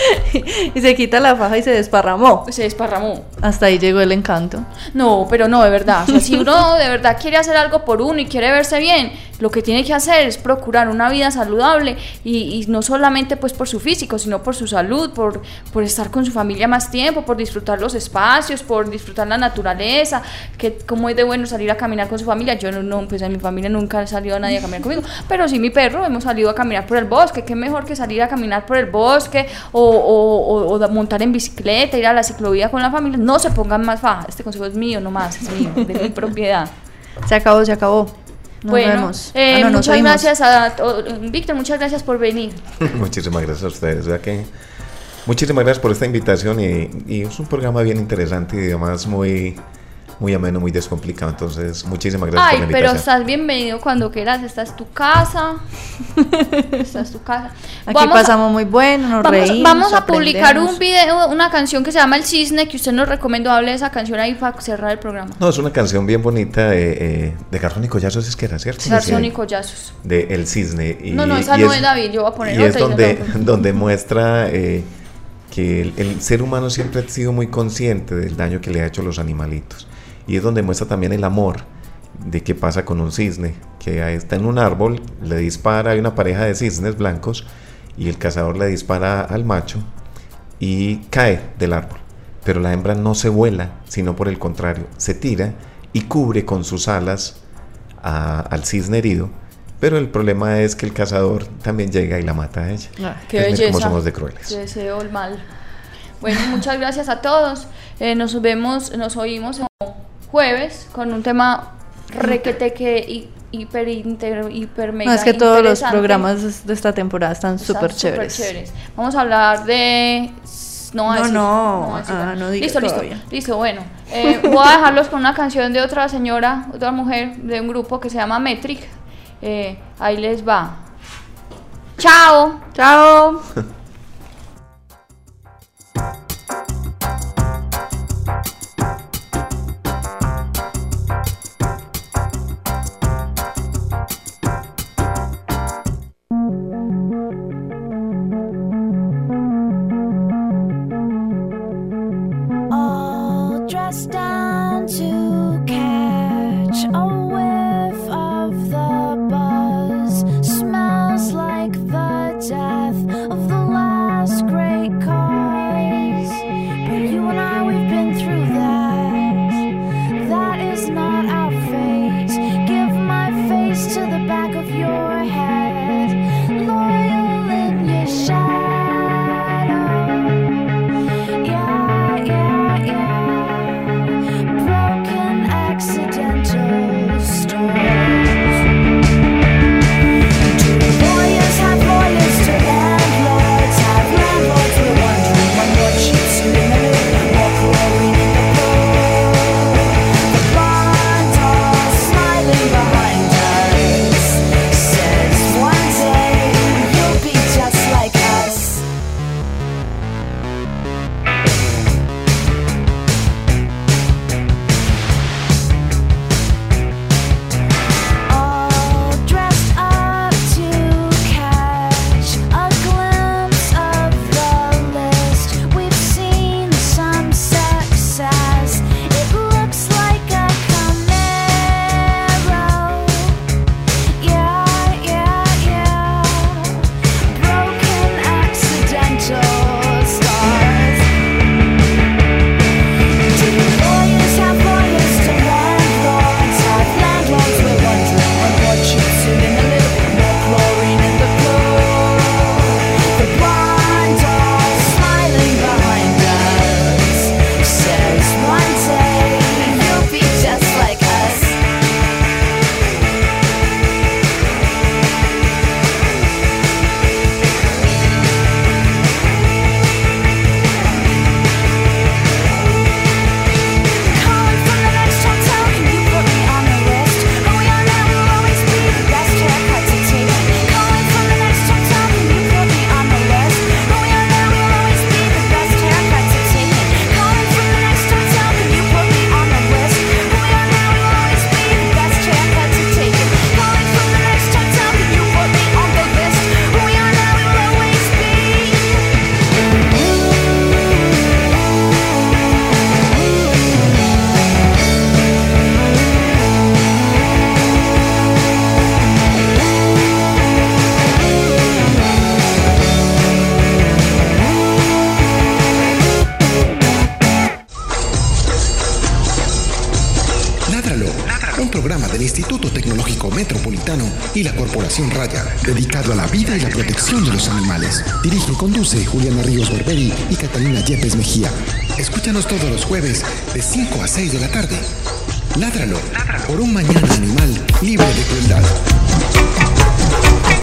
y se quita la faja y se desparramó. Se desparramó. Hasta ahí llegó el encanto. No, pero no, de verdad. O sea, si uno de verdad quiere hacer algo por uno y quiere verse bien, lo que tiene que hacer es procurar una vida saludable y, y no solamente pues por su físico, sino por su salud, por, por estar con su familia más tiempo, por disfrutar los espacios, por disfrutar la naturaleza, que como es de bueno salir a caminar con su familia. Yo no, no, pues en mi familia nunca ha salido nadie a caminar conmigo, pero sí mi perro, hemos salido a caminar por el bosque. Qué mejor que salir a caminar por el bosque o, o- o- o montar en bicicleta, ir a la ciclovía con la familia. No se pongan más faja. Este consejo es mío, no más, es mío, de mi propiedad. Se acabó, se acabó. Nos bueno, vemos. eh, Ah, no, nos muchas oímos. gracias a to- Víctor, muchas gracias por venir. Muchísimas gracias a ustedes. ya que muchísimas gracias por esta invitación y, y es un programa bien interesante y además muy, muy ameno, muy descomplicado. Entonces, muchísimas gracias Ay, por la pero invitación. estás bienvenido cuando quieras. Esta es tu casa. Esta es tu casa. Aquí Vamos a- pasamos muy bueno, nos Vamos, reímos. vamos a publicar un video, una canción que se llama El Cisne, que usted nos recomendó. Hable de esa canción ahí para cerrar el programa. No, es una canción bien bonita eh, eh, de Garzón y Collazos, es que era, ¿cierto? Garzón y Collazos. de El Cisne. Y, No, no, esa y no es David, yo voy a poner Y es otra y no donde, poner. donde muestra eh, que el, el ser humano siempre ha sido muy consciente del daño que le ha hecho a los animalitos. Y es donde muestra también el amor de qué pasa con un cisne, que está en un árbol, le dispara, hay una pareja de cisnes blancos, y el cazador le dispara al macho y cae del árbol. Pero la hembra no se vuela, sino por el contrario, se tira y cubre con sus alas a- al cisne herido. Pero el problema es que el cazador también llega y la mata a ella. Ah, qué Entonces, belleza. Como somos de crueles. Te deseo el mal. Bueno, muchas gracias a todos. Eh, nos vemos, nos oímos jueves con un tema requete que hi- hiper, inter, hiper mega No, es que todos los programas de esta temporada están súper chéveres. Vamos a hablar de... No, No, decir, no. decir Ah, nada. no diga listo, listo, listo, bueno. Eh, voy a dejarlos con una canción de otra señora, otra mujer de un grupo que se llama Metric. Eh, ahí les va. Chao. Chao. Raya, dedicado a la vida y la protección de los animales. Dirige y conduce Juliana Ríos Berberi y Catalina Yepes Mejía. Escúchanos todos los jueves de 5 a 6 de la tarde. Ládralo, por un mañana animal libre de crueldad.